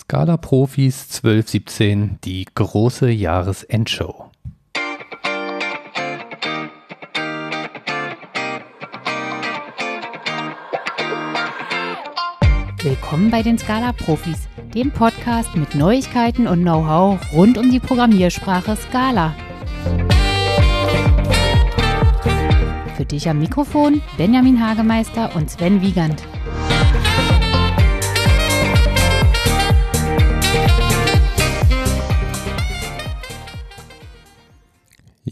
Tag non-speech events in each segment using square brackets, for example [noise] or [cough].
Scala Profis 1217, die große Jahresendshow. Willkommen bei den Scala Profis, dem Podcast mit Neuigkeiten und Know-how rund um die Programmiersprache Scala. Für dich am Mikrofon Benjamin Hagemeister und Sven Wiegand.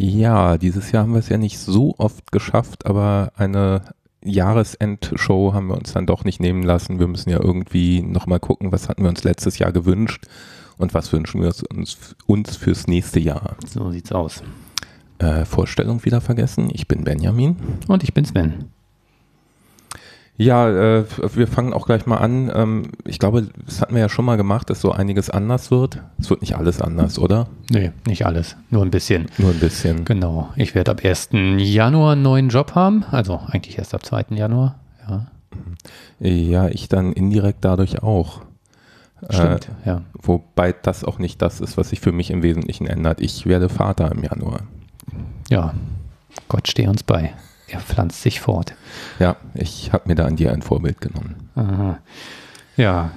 Ja, dieses Jahr haben wir es ja nicht so oft geschafft, aber eine Jahresendshow haben wir uns dann doch nicht nehmen lassen. Wir müssen ja irgendwie nochmal gucken, was hatten wir uns letztes Jahr gewünscht und was wünschen wir uns, uns fürs nächste Jahr. So sieht's aus. Äh, Vorstellung wieder vergessen. Ich bin Benjamin. Und ich bin Sven. Ja, äh, wir fangen auch gleich mal an. Ähm, ich glaube, das hatten wir ja schon mal gemacht, dass so einiges anders wird. Es wird nicht alles anders, oder? Nee, nicht alles. Nur ein bisschen. Nur ein bisschen. Genau. Ich werde ab 1. Januar einen neuen Job haben. Also eigentlich erst ab 2. Januar. Ja. Ja, ich dann indirekt dadurch auch. Stimmt, äh, ja. Wobei das auch nicht das ist, was sich für mich im Wesentlichen ändert. Ich werde Vater im Januar. Ja. Gott stehe uns bei. Er pflanzt sich fort. Ja, ich habe mir da an dir ein Vorbild genommen. Aha. Ja,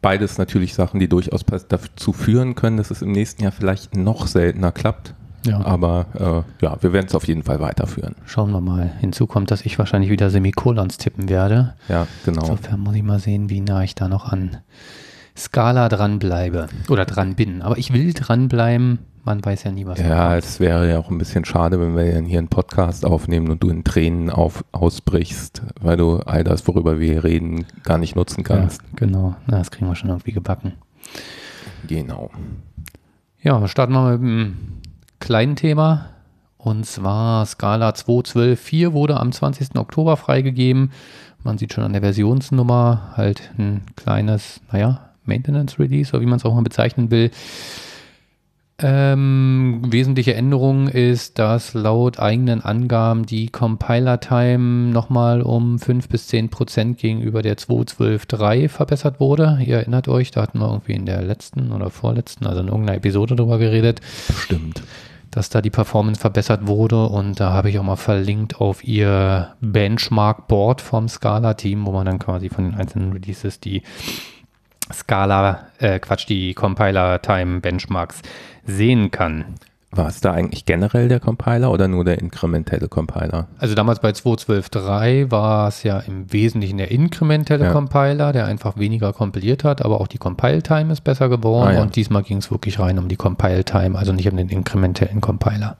Beides natürlich Sachen, die durchaus dazu führen können, dass es im nächsten Jahr vielleicht noch seltener klappt. ja. Aber äh, ja, wir werden es auf jeden Fall weiterführen. Schauen wir mal. Hinzu kommt, dass ich wahrscheinlich wieder Semikolons tippen werde. Ja, genau. Insofern muss ich mal sehen, wie nah ich da noch an Skala dranbleibe. Oder dran bin. Aber ich will dranbleiben. Man weiß ja nie, was Ja, es wäre ja auch ein bisschen schade, wenn wir hier einen Podcast aufnehmen und du in Tränen auf, ausbrichst, weil du all das, worüber wir reden, gar nicht nutzen ja, kannst. genau. Na, das kriegen wir schon irgendwie gebacken. Genau. Ja, wir starten mal mit einem kleinen Thema. Und zwar Scala 2.12.4 wurde am 20. Oktober freigegeben. Man sieht schon an der Versionsnummer halt ein kleines, naja, Maintenance Release, oder wie man es auch mal bezeichnen will. Ähm, wesentliche Änderung ist, dass laut eigenen Angaben die Compiler-Time nochmal um 5 bis 10 Prozent gegenüber der 2.12.3 verbessert wurde. Ihr erinnert euch, da hatten wir irgendwie in der letzten oder vorletzten, also in irgendeiner Episode drüber geredet, Bestimmt. dass da die Performance verbessert wurde und da habe ich auch mal verlinkt auf ihr Benchmark-Board vom Scala-Team, wo man dann quasi von den einzelnen Releases die Scala, äh, Quatsch, die Compiler-Time-Benchmarks sehen kann. War es da eigentlich generell der Compiler oder nur der inkrementelle Compiler? Also damals bei 2.12.3 war es ja im Wesentlichen der inkrementelle Ja. Compiler, der einfach weniger kompiliert hat, aber auch die Compile-Time ist besser geworden Ah, ja. und diesmal ging es wirklich rein um die Compile-Time, also nicht um den inkrementellen Compiler.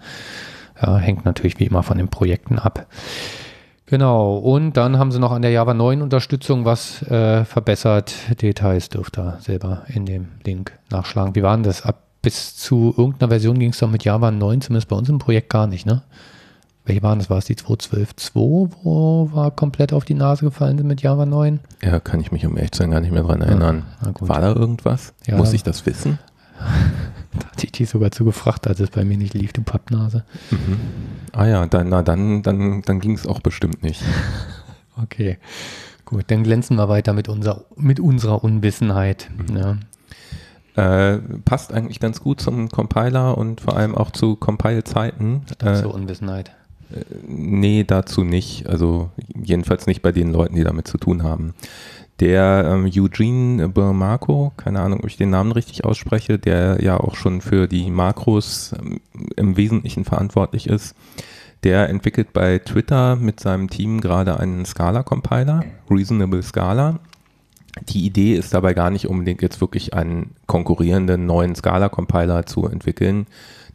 Ja, hängt natürlich wie immer von den Projekten ab. Genau, und dann haben sie noch an der Java 9 Unterstützung was äh, verbessert. Details dürft ihr selber in dem Link nachschlagen. Wie waren das? Ab bis zu irgendeiner Version ging es doch mit Java 9, zumindest bei uns im Projekt gar nicht, ne? Welche waren das? War es die 2.12.2, wo wir komplett auf die Nase gefallen sind mit Java 9? Ja, kann ich mich um ehrlich zu sein gar nicht mehr dran erinnern. na gut. War da irgendwas? Ja. Muss ich das wissen? [laughs] Da hatte ich die sogar zu gefragt, als es bei mir nicht lief, du Pappnase. Ah ja, dann, na, dann, dann, dann ging es auch bestimmt nicht. [laughs] Okay, gut, dann glänzen wir weiter mit, unser, mit unserer Unwissenheit. Ja. Äh, passt eigentlich ganz gut zum Compiler und vor allem auch zu Compile-Zeiten. Äh, Zur Unwissenheit. Nee, dazu nicht. Also jedenfalls nicht bei den Leuten, die damit zu tun haben. Der ähm, Eugene Burmarco, keine Ahnung, ob ich den Namen richtig ausspreche, der ja auch schon für die Makros ähm, im Wesentlichen verantwortlich ist, der entwickelt bei Twitter mit seinem Team gerade einen Scala-Compiler, Reasonable Scala. Die Idee ist dabei gar nicht unbedingt jetzt wirklich einen konkurrierenden neuen Scala-Compiler zu entwickeln,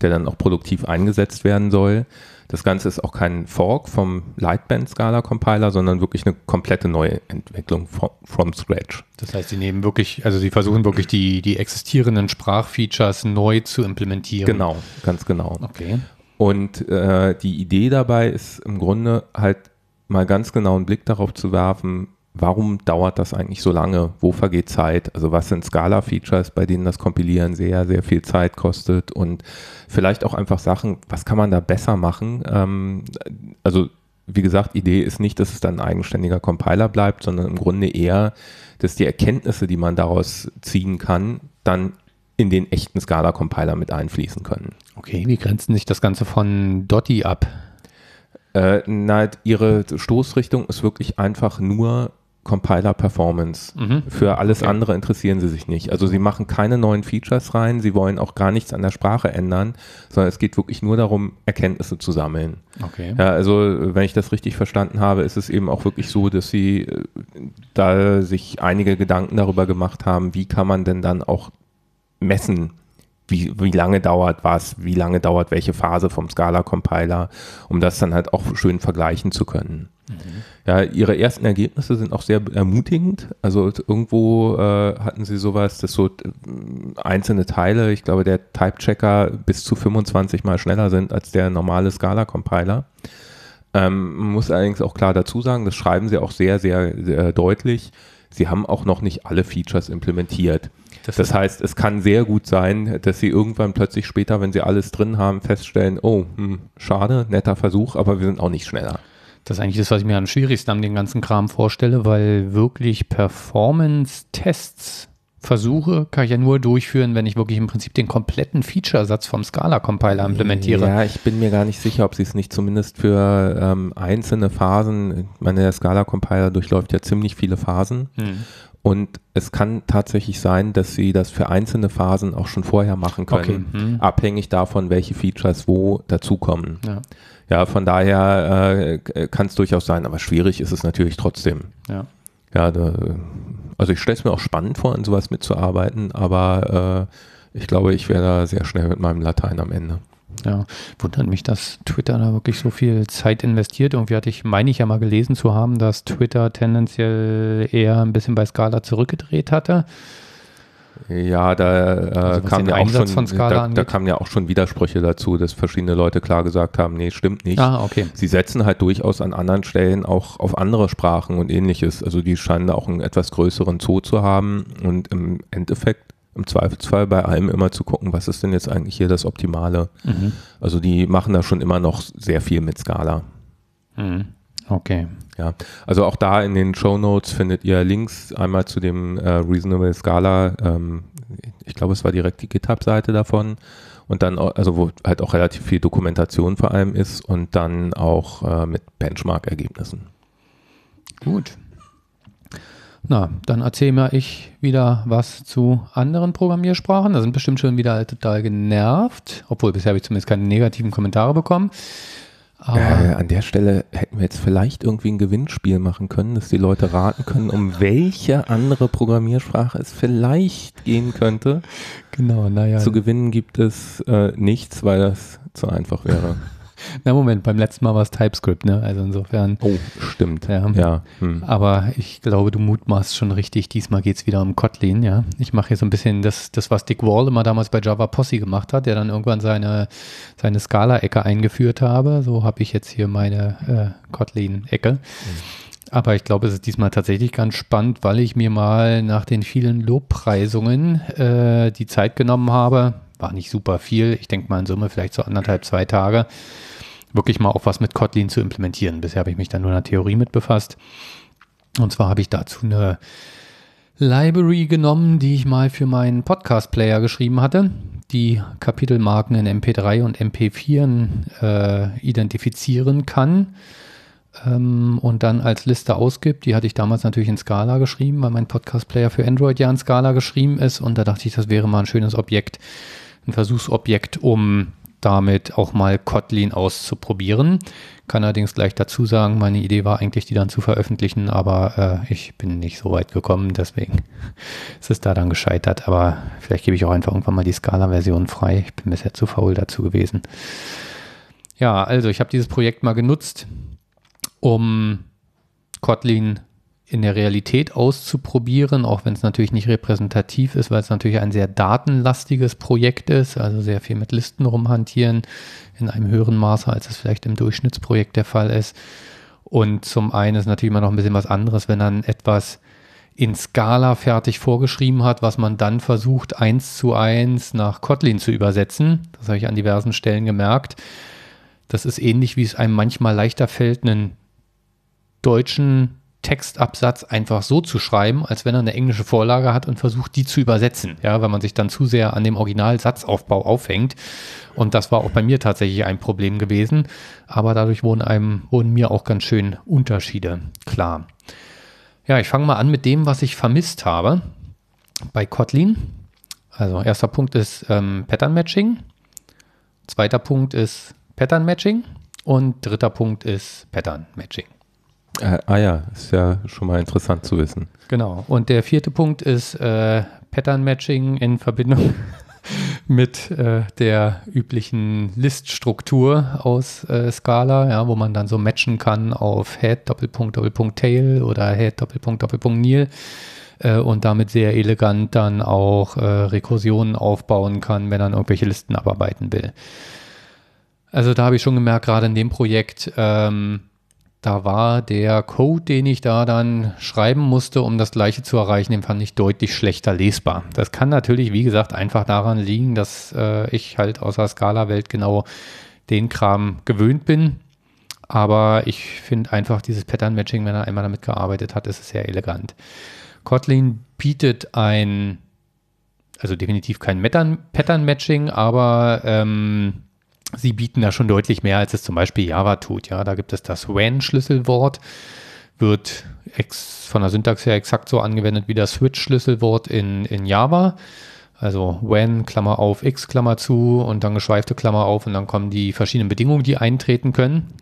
der dann auch produktiv eingesetzt werden soll. Das Ganze ist auch kein Fork vom Lightband Scala Compiler, sondern wirklich eine komplette neue Entwicklung from, from scratch. Das heißt, sie nehmen wirklich, also sie versuchen wirklich die, die existierenden Sprachfeatures neu zu implementieren. Genau, ganz genau. Okay. Und äh, die Idee dabei ist im Grunde halt mal ganz genau einen Blick darauf zu werfen, warum dauert das eigentlich so lange? Wo vergeht Zeit? Also was sind Scala-Features, bei denen das Kompilieren sehr, sehr viel Zeit kostet und vielleicht auch einfach Sachen, was kann man da besser machen? Ähm, also wie gesagt, Idee ist nicht, dass es dann ein eigenständiger Compiler bleibt, sondern im Grunde eher, dass die Erkenntnisse, die man daraus ziehen kann, dann in den echten Scala-Compiler mit einfließen können. Okay, wie grenzen sich das Ganze von Dotti ab? Äh, na, ihre Stoßrichtung ist wirklich einfach nur Compiler-Performance. Mhm. Für alles Okay. andere interessieren sie sich nicht. Also sie machen keine neuen Features rein, sie wollen auch gar nichts an der Sprache ändern, sondern es geht wirklich nur darum, Erkenntnisse zu sammeln. Okay. Ja, also wenn ich das richtig verstanden habe, ist es eben auch wirklich so, dass sie äh, da sich einige Gedanken darüber gemacht haben, wie kann man denn dann auch messen, wie, wie lange dauert was, wie lange dauert welche Phase vom Scala-Compiler, um das dann halt auch schön vergleichen zu können. Ja, ihre ersten Ergebnisse sind auch sehr ermutigend. Also irgendwo äh, hatten sie sowas, dass so äh, einzelne Teile, ich glaube, der Type-Checker bis zu 25 mal schneller sind als der normale Scala-Compiler. Ähm, man muss allerdings auch klar dazu sagen, das schreiben sie auch sehr, sehr, sehr deutlich. Sie haben auch noch nicht alle Features implementiert. Das Das, heißt, es kann sehr gut sein, dass sie irgendwann plötzlich später, wenn sie alles drin haben, feststellen, oh, hm, schade, netter Versuch, aber wir sind auch nicht schneller. Das ist eigentlich das, was ich mir am schwierigsten an den ganzen Kram vorstelle, weil wirklich Performance-Tests Versuche kann ich ja nur durchführen, wenn ich wirklich im Prinzip den kompletten Featuresatz vom Scala-Compiler implementiere. Ja, ich bin mir gar nicht sicher, ob sie es nicht zumindest für ähm, einzelne Phasen, ich meine, der Scala-Compiler durchläuft ja ziemlich viele Phasen Hm. Und es kann tatsächlich sein, dass sie das für einzelne Phasen auch schon vorher machen können, Okay, hm. abhängig davon, welche Features wo dazukommen. Ja, Ja, von daher äh, kann es durchaus sein, aber schwierig ist es natürlich trotzdem. ja. Ja, da, also ich stelle es mir auch spannend vor, an sowas mitzuarbeiten, aber äh, ich glaube, ich wäre da sehr schnell mit meinem Latein am Ende. Ja, wundert mich, dass Twitter da wirklich so viel Zeit investiert. Irgendwie hatte ich, meine ich ja mal gelesen zu haben, dass Twitter tendenziell eher ein bisschen bei Scala zurückgedreht hatte. Ja, da, äh, Also kam ja auch Einsatz schon, da, da kamen ja auch schon Widersprüche dazu, dass verschiedene Leute klar gesagt haben, nee, stimmt nicht. Ah, okay. Sie setzen halt durchaus an anderen Stellen auch auf andere Sprachen und ähnliches. Also die scheinen da auch einen etwas größeren Zoo zu haben und im Endeffekt im Zweifelsfall bei allem immer zu gucken, was ist denn jetzt eigentlich hier das Optimale. Mhm. Also die machen da schon immer noch sehr viel mit Scala. Mhm. Okay. Ja, also auch da in den Show Notes findet ihr Links einmal zu dem äh, Reasonable Scala. Ähm, ich glaube, es war direkt die GitHub-Seite davon und dann, also wo halt auch relativ viel Dokumentation vor allem ist und dann auch äh, mit Benchmark-Ergebnissen. Gut. Na, dann erzähl mir ich wieder was zu anderen Programmiersprachen. Da sind bestimmt schon wieder alle total genervt. Obwohl, bisher habe ich zumindest keine negativen Kommentare bekommen. Aber Äh, an der Stelle hätten wir jetzt vielleicht irgendwie ein Gewinnspiel machen können, dass die Leute raten können, um welche andere Programmiersprache es vielleicht gehen könnte. genau, naja. Zu gewinnen gibt es äh, nichts, weil das zu einfach wäre. Na Moment, beim letzten Mal war es TypeScript, ne? Also insofern. Oh, stimmt. Ja. ja. Hm. Aber ich glaube, du mutmaßt schon richtig. Diesmal geht es wieder um Kotlin, ja. Ich mache hier so ein bisschen das, das, was Dick Wall immer damals bei Java Posse gemacht hat, der dann irgendwann seine, seine Scala-Ecke eingeführt habe. So habe ich jetzt hier meine äh, Kotlin-Ecke. Aber ich glaube, es ist diesmal tatsächlich ganz spannend, weil ich mir mal nach den vielen Lobpreisungen äh, die Zeit genommen habe. War nicht super viel. Ich denke mal in Summe vielleicht so anderthalb, zwei Tage. Wirklich mal auch was mit Kotlin zu implementieren. Bisher habe ich mich da nur in der Theorie mit befasst. Und zwar habe ich dazu eine Library genommen, die ich mal für meinen Podcast-Player geschrieben hatte, die Kapitelmarken in MP3 und MP4 äh, identifizieren kann ähm, und dann als Liste ausgibt. Die hatte ich damals natürlich in Scala geschrieben, weil mein Podcast-Player für Android ja in Scala geschrieben ist. Und da dachte ich, das wäre mal ein schönes Objekt, ein Versuchsobjekt, um damit auch mal Kotlin auszuprobieren. Kann allerdings gleich dazu sagen, meine Idee war eigentlich, die dann zu veröffentlichen, aber äh, ich bin nicht so weit gekommen, deswegen [laughs] ist es da dann gescheitert. Aber vielleicht gebe ich auch einfach irgendwann mal die Scala-Version frei. Ich bin bisher zu faul dazu gewesen. Ja, also ich habe dieses Projekt mal genutzt, um Kotlin in der Realität auszuprobieren, auch wenn es natürlich nicht repräsentativ ist, weil es natürlich ein sehr datenlastiges Projekt ist, also sehr viel mit Listen rumhantieren in einem höheren Maße, als es vielleicht im Durchschnittsprojekt der Fall ist. Und zum einen ist natürlich immer noch ein bisschen was anderes, wenn dann etwas in Scala fertig vorgeschrieben hat, was man dann versucht, eins zu eins nach Kotlin zu übersetzen. Das habe ich an diversen Stellen gemerkt. Das ist ähnlich, wie es einem manchmal leichter fällt, einen deutschen Textabsatz einfach so zu schreiben, als wenn er eine englische Vorlage hat und versucht, die zu übersetzen. Ja, weil man sich dann zu sehr an dem Originalsatzaufbau aufhängt. Und das war auch bei mir tatsächlich ein Problem gewesen. Aber dadurch wurden einem, wurden mir auch ganz schön Unterschiede klar. Ja, ich fange mal an mit dem, was ich vermisst habe bei Kotlin. Also erster Punkt ist ähm, Pattern Matching. Zweiter Punkt ist Pattern Matching. Und dritter Punkt ist Pattern Matching. Äh, ah ja, ist ja schon mal interessant zu wissen. Genau. Und der vierte Punkt ist äh, Pattern Matching in Verbindung [laughs] mit äh, der üblichen Liststruktur aus äh, Scala, ja, wo man dann so matchen kann auf Head, Doppelpunkt, Doppelpunkt Tail oder Head, Doppelpunkt, Doppelpunkt Nil äh, und damit sehr elegant dann auch äh, Rekursionen aufbauen kann, wenn man irgendwelche Listen abarbeiten will. Also da habe ich schon gemerkt, gerade in dem Projekt, ähm, da war der Code, den ich da dann schreiben musste, um das gleiche zu erreichen, den fand ich deutlich schlechter lesbar. Das kann natürlich, wie gesagt, einfach daran liegen, dass äh, ich halt aus der Scala-Welt genau den Kram gewöhnt bin. Aber ich finde einfach dieses Pattern-Matching, wenn er einmal damit gearbeitet hat, ist es sehr elegant. Kotlin bietet ein, also definitiv kein Pattern-Matching, aber ähm, sie bieten da schon deutlich mehr, als es zum Beispiel Java tut. Ja, da gibt es das when-Schlüsselwort, wird ex, von der Syntax her exakt so angewendet wie das switch-Schlüsselwort in, in Java. Also when, Klammer auf, x, Klammer zu und dann geschweifte Klammer auf und dann kommen die verschiedenen Bedingungen, die eintreten können.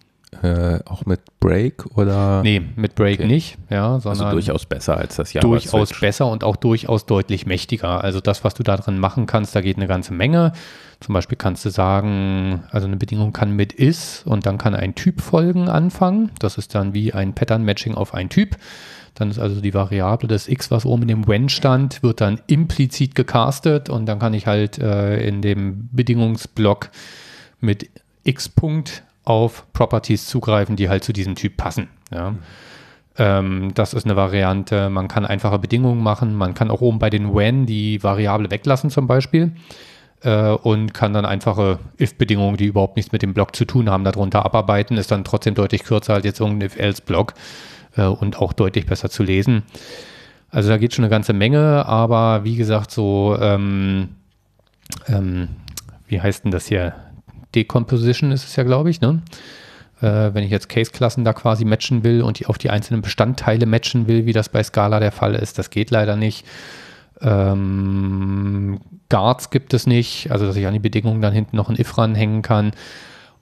Äh, auch mit Break oder? Nee, mit Break okay. nicht, ja, also sondern. Also durchaus besser als das Java. Durchaus Switch. besser und auch durchaus deutlich mächtiger. Also das, was du da drin machen kannst, da geht eine ganze Menge. Zum Beispiel kannst du sagen, also eine Bedingung kann mit is und dann kann ein Typ folgen anfangen. Das ist dann wie ein Pattern-Matching auf ein Typ. Dann ist also die Variable des x, was oben in dem when stand, wird dann implizit gecastet und dann kann ich halt äh, in dem Bedingungsblock mit x Punkt auf Properties zugreifen, die halt zu diesem Typ passen. Ja. Ähm, das ist eine Variante. Man kann einfache Bedingungen machen. Man kann auch oben bei den when die Variable weglassen zum Beispiel äh, und kann dann einfache if-Bedingungen, die überhaupt nichts mit dem Block zu tun haben, darunter abarbeiten. Ist dann trotzdem deutlich kürzer als jetzt irgendein if-else-Block äh, und auch deutlich besser zu lesen. Also da geht schon eine ganze Menge, aber wie gesagt, so, ähm, ähm, wie heißt denn das hier? Decomposition ist es ja, glaube ich, ne? Äh, wenn ich jetzt Case-Klassen da quasi matchen will und die auf die einzelnen Bestandteile matchen will, wie das bei Scala der Fall ist, das geht leider nicht. Ähm, Guards gibt es nicht, also dass ich an die Bedingungen dann hinten noch ein if ranhängen kann.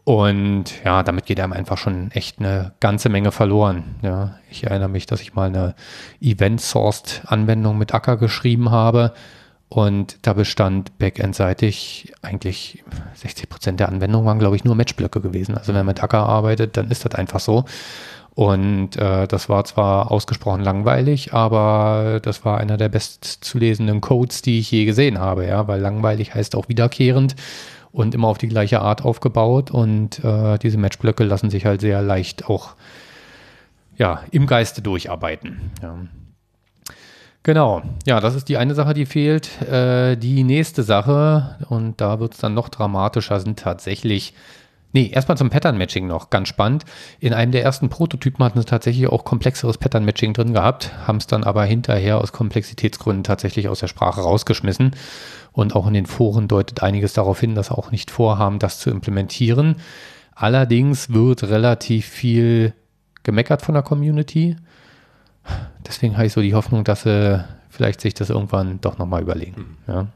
Und ja, damit geht einem einfach schon echt eine ganze Menge verloren. Ja, ich erinnere mich, dass ich mal eine Event-Sourced-Anwendung mit Acker geschrieben habe und da bestand Backend-seitig eigentlich 60 Prozent der Anwendung waren, glaube ich, nur Matchblöcke gewesen. Also wenn man mit Acker arbeitet, dann ist das einfach so. Und äh, das war zwar ausgesprochen langweilig, aber das war einer der bestzulesenden Codes, die ich je gesehen habe, ja, weil langweilig heißt auch wiederkehrend und immer auf die gleiche Art aufgebaut. Und äh, diese Matchblöcke lassen sich halt sehr leicht auch ja, im Geiste durcharbeiten. Ja. Genau, ja, das ist die eine Sache, die fehlt. Äh, die nächste Sache, und da wird es dann noch dramatischer, sind tatsächlich, nee, erstmal zum Pattern-Matching noch, ganz spannend. In einem der ersten Prototypen hatten sie tatsächlich auch komplexeres Pattern-Matching drin gehabt, haben es dann aber hinterher aus Komplexitätsgründen tatsächlich aus der Sprache rausgeschmissen. Und auch in den Foren deutet einiges darauf hin, dass sie auch nicht vorhaben, das zu implementieren. Allerdings wird relativ viel gemeckert von der Community deswegen habe ich so die Hoffnung, dass sie vielleicht sich das irgendwann doch nochmal überlegen. Mhm. Ja.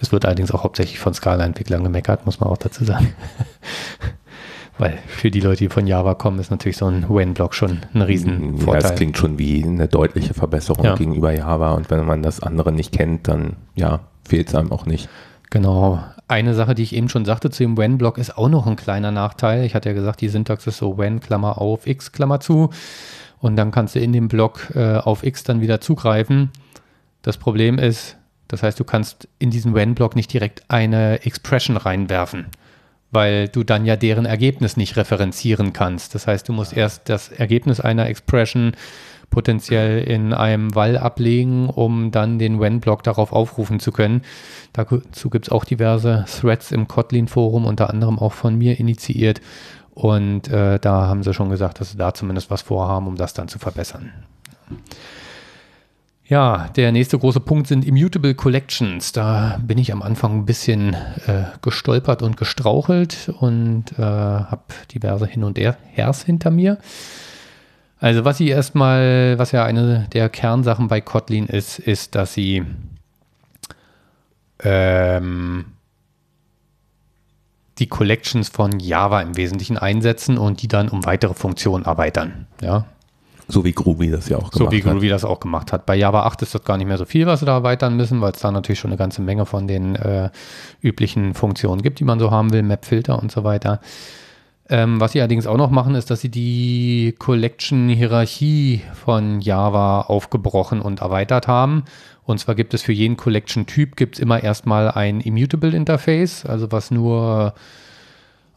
Es wird allerdings auch hauptsächlich von Scala-Entwicklern gemeckert, muss man auch dazu sagen. [laughs] Weil für die Leute, die von Java kommen, ist natürlich so ein When-Block schon ein Riesenvorteil. Ja, es klingt schon wie eine deutliche Verbesserung ja. gegenüber Java. Und wenn man das andere nicht kennt, dann ja, fehlt es einem auch nicht. Genau. Eine Sache, die ich eben schon sagte zu dem When-Block, ist auch noch ein kleiner Nachteil. Ich hatte ja gesagt, die Syntax ist so When, Klammer auf, X, Klammer zu und dann kannst du in dem Block äh, auf X dann wieder zugreifen. Das Problem ist, das heißt, du kannst in diesen When-Block nicht direkt eine Expression reinwerfen, weil du dann ja deren Ergebnis nicht referenzieren kannst. Das heißt, du musst erst das Ergebnis einer Expression potenziell in einem Wall ablegen, um dann den When-Block darauf aufrufen zu können. Dazu gibt es auch diverse Threads im Kotlin-Forum, unter anderem auch von mir initiiert. Und äh, da haben sie schon gesagt, dass sie da zumindest was vorhaben, um das dann zu verbessern. Ja, der nächste große Punkt sind Immutable Collections. Da bin ich am Anfang ein bisschen äh, gestolpert und gestrauchelt und äh, habe diverse Hin- und Hers hinter mir. Also was sie erstmal, was ja eine der Kernsachen bei Kotlin ist, ist, dass sie ähm, die Collections von Java im Wesentlichen einsetzen und die dann um weitere Funktionen erweitern. Ja. So wie Groovy das ja auch gemacht hat. So wie Groovy das auch gemacht hat. Bei Java 8 ist das gar nicht mehr so viel, was sie da erweitern müssen, weil es da natürlich schon eine ganze Menge von den äh, üblichen Funktionen gibt, die man so haben will, Map-Filter und so weiter. Ähm, was sie allerdings auch noch machen, ist, dass sie die Collection-Hierarchie von Java aufgebrochen und erweitert haben. Und zwar gibt es für jeden Collection-Typ gibt es immer erstmal ein Immutable-Interface, also was nur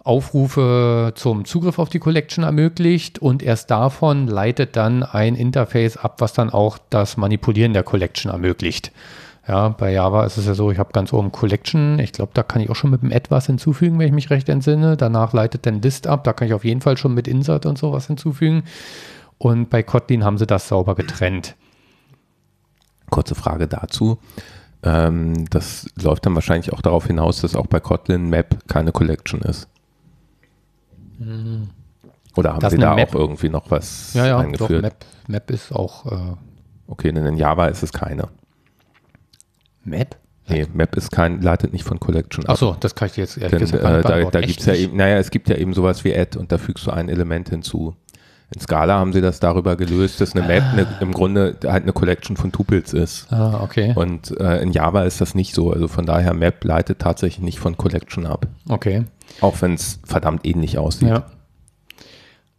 Aufrufe zum Zugriff auf die Collection ermöglicht und erst davon leitet dann ein Interface ab, was dann auch das Manipulieren der Collection ermöglicht. Ja, bei Java ist es ja so, ich habe ganz oben Collection. Ich glaube, da kann ich auch schon mit dem Add was hinzufügen, wenn ich mich recht entsinne. Danach leitet dann List ab. Da kann ich auf jeden Fall schon mit Insert und sowas hinzufügen. Und bei Kotlin haben sie das sauber getrennt. Kurze Frage dazu. Ähm, das läuft dann wahrscheinlich auch darauf hinaus, dass auch bei Kotlin Map keine Collection ist. Oder haben das Sie da Map? auch irgendwie noch was ja, ja, eingeführt? Doch, Map, Map ist auch. Äh okay, denn in Java ist es keine. Map? Nee, Map ist kein, leitet nicht von Collection ab. Achso, das kann ich dir jetzt ehrlich Denn, gesagt äh, Da, da gibt es ja eben, naja, es gibt ja eben sowas wie Add und da fügst du ein Element hinzu. In Scala haben sie das darüber gelöst, dass eine Map eine, im Grunde halt eine Collection von Tupels ist. Ah, okay. Und äh, in Java ist das nicht so. Also von daher, Map leitet tatsächlich nicht von Collection ab. Okay. Auch wenn es verdammt ähnlich aussieht. Ja.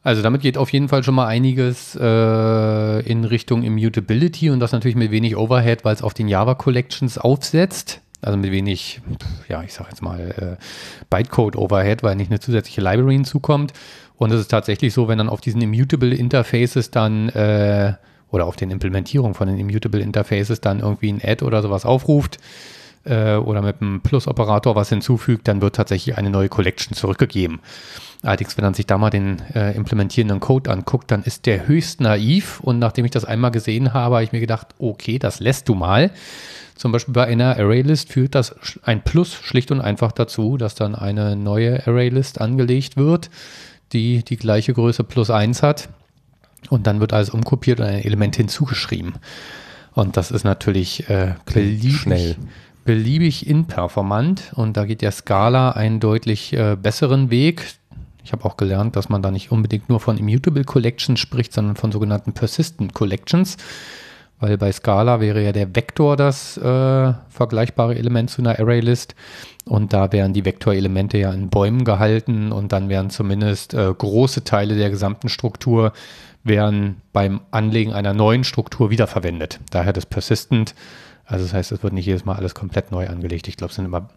Also damit geht auf jeden Fall schon mal einiges äh, in Richtung Immutability und das natürlich mit wenig Overhead, weil es auf den Java Collections aufsetzt. Also mit wenig, ja, ich sag jetzt mal, äh, Bytecode Overhead, weil nicht eine zusätzliche Library hinzukommt. Und es ist tatsächlich so, wenn dann auf diesen Immutable Interfaces dann äh, oder auf den Implementierungen von den Immutable Interfaces dann irgendwie ein Add oder sowas aufruft, äh, oder mit einem Plus-Operator was hinzufügt, dann wird tatsächlich eine neue Collection zurückgegeben. Allerdings, wenn man sich da mal den äh, implementierenden Code anguckt, dann ist der höchst naiv. Und nachdem ich das einmal gesehen habe, habe ich mir gedacht, okay, das lässt du mal. Zum Beispiel bei einer ArrayList führt das ein Plus schlicht und einfach dazu, dass dann eine neue ArrayList angelegt wird, die die gleiche Größe plus 1 hat. Und dann wird alles umkopiert und ein Element hinzugeschrieben. Und das ist natürlich äh, beliebig, schnell beliebig inperformant und da geht der Scala einen deutlich äh, besseren Weg. Ich habe auch gelernt, dass man da nicht unbedingt nur von Immutable Collections spricht, sondern von sogenannten Persistent Collections, weil bei Scala wäre ja der Vektor das äh, vergleichbare Element zu einer ArrayList und da wären die Vektorelemente ja in Bäumen gehalten und dann wären zumindest äh, große Teile der gesamten Struktur wären beim Anlegen einer neuen Struktur wiederverwendet. Daher das Persistent also das heißt, es wird nicht jedes Mal alles komplett neu angelegt. Ich glaube, es sind immer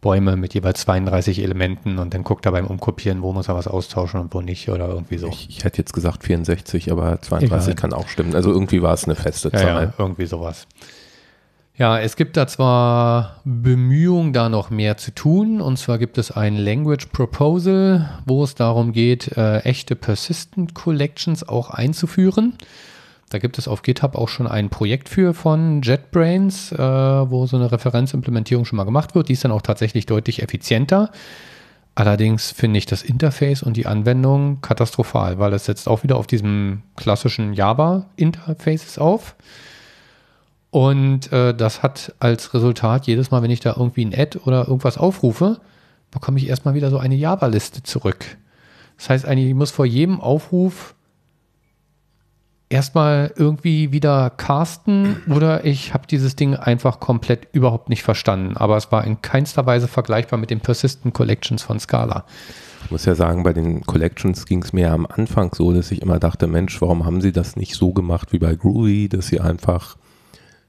Bäume mit jeweils 32 Elementen und dann guckt er beim Umkopieren, wo muss er was austauschen und wo nicht oder irgendwie so. Ich, ich hätte jetzt gesagt 64, aber 32 Egal. kann auch stimmen. Also irgendwie war es eine feste Zahl. Ja, irgendwie sowas. Ja, es gibt da zwar Bemühungen, da noch mehr zu tun. Und zwar gibt es ein Language Proposal, wo es darum geht, äh, echte Persistent Collections auch einzuführen. Da gibt es auf GitHub auch schon ein Projekt für von JetBrains, äh, wo so eine Referenzimplementierung schon mal gemacht wird. Die ist dann auch tatsächlich deutlich effizienter. Allerdings finde ich das Interface und die Anwendung katastrophal, weil es setzt auch wieder auf diesem klassischen Java-Interfaces auf. Und äh, das hat als Resultat jedes Mal, wenn ich da irgendwie ein Add oder irgendwas aufrufe, bekomme ich erstmal wieder so eine Java-Liste zurück. Das heißt eigentlich, ich muss vor jedem Aufruf erstmal irgendwie wieder casten oder ich habe dieses Ding einfach komplett überhaupt nicht verstanden. Aber es war in keinster Weise vergleichbar mit den Persistent Collections von Scala. Ich muss ja sagen, bei den Collections ging es mir am Anfang so, dass ich immer dachte, Mensch, warum haben sie das nicht so gemacht wie bei Groovy, dass sie einfach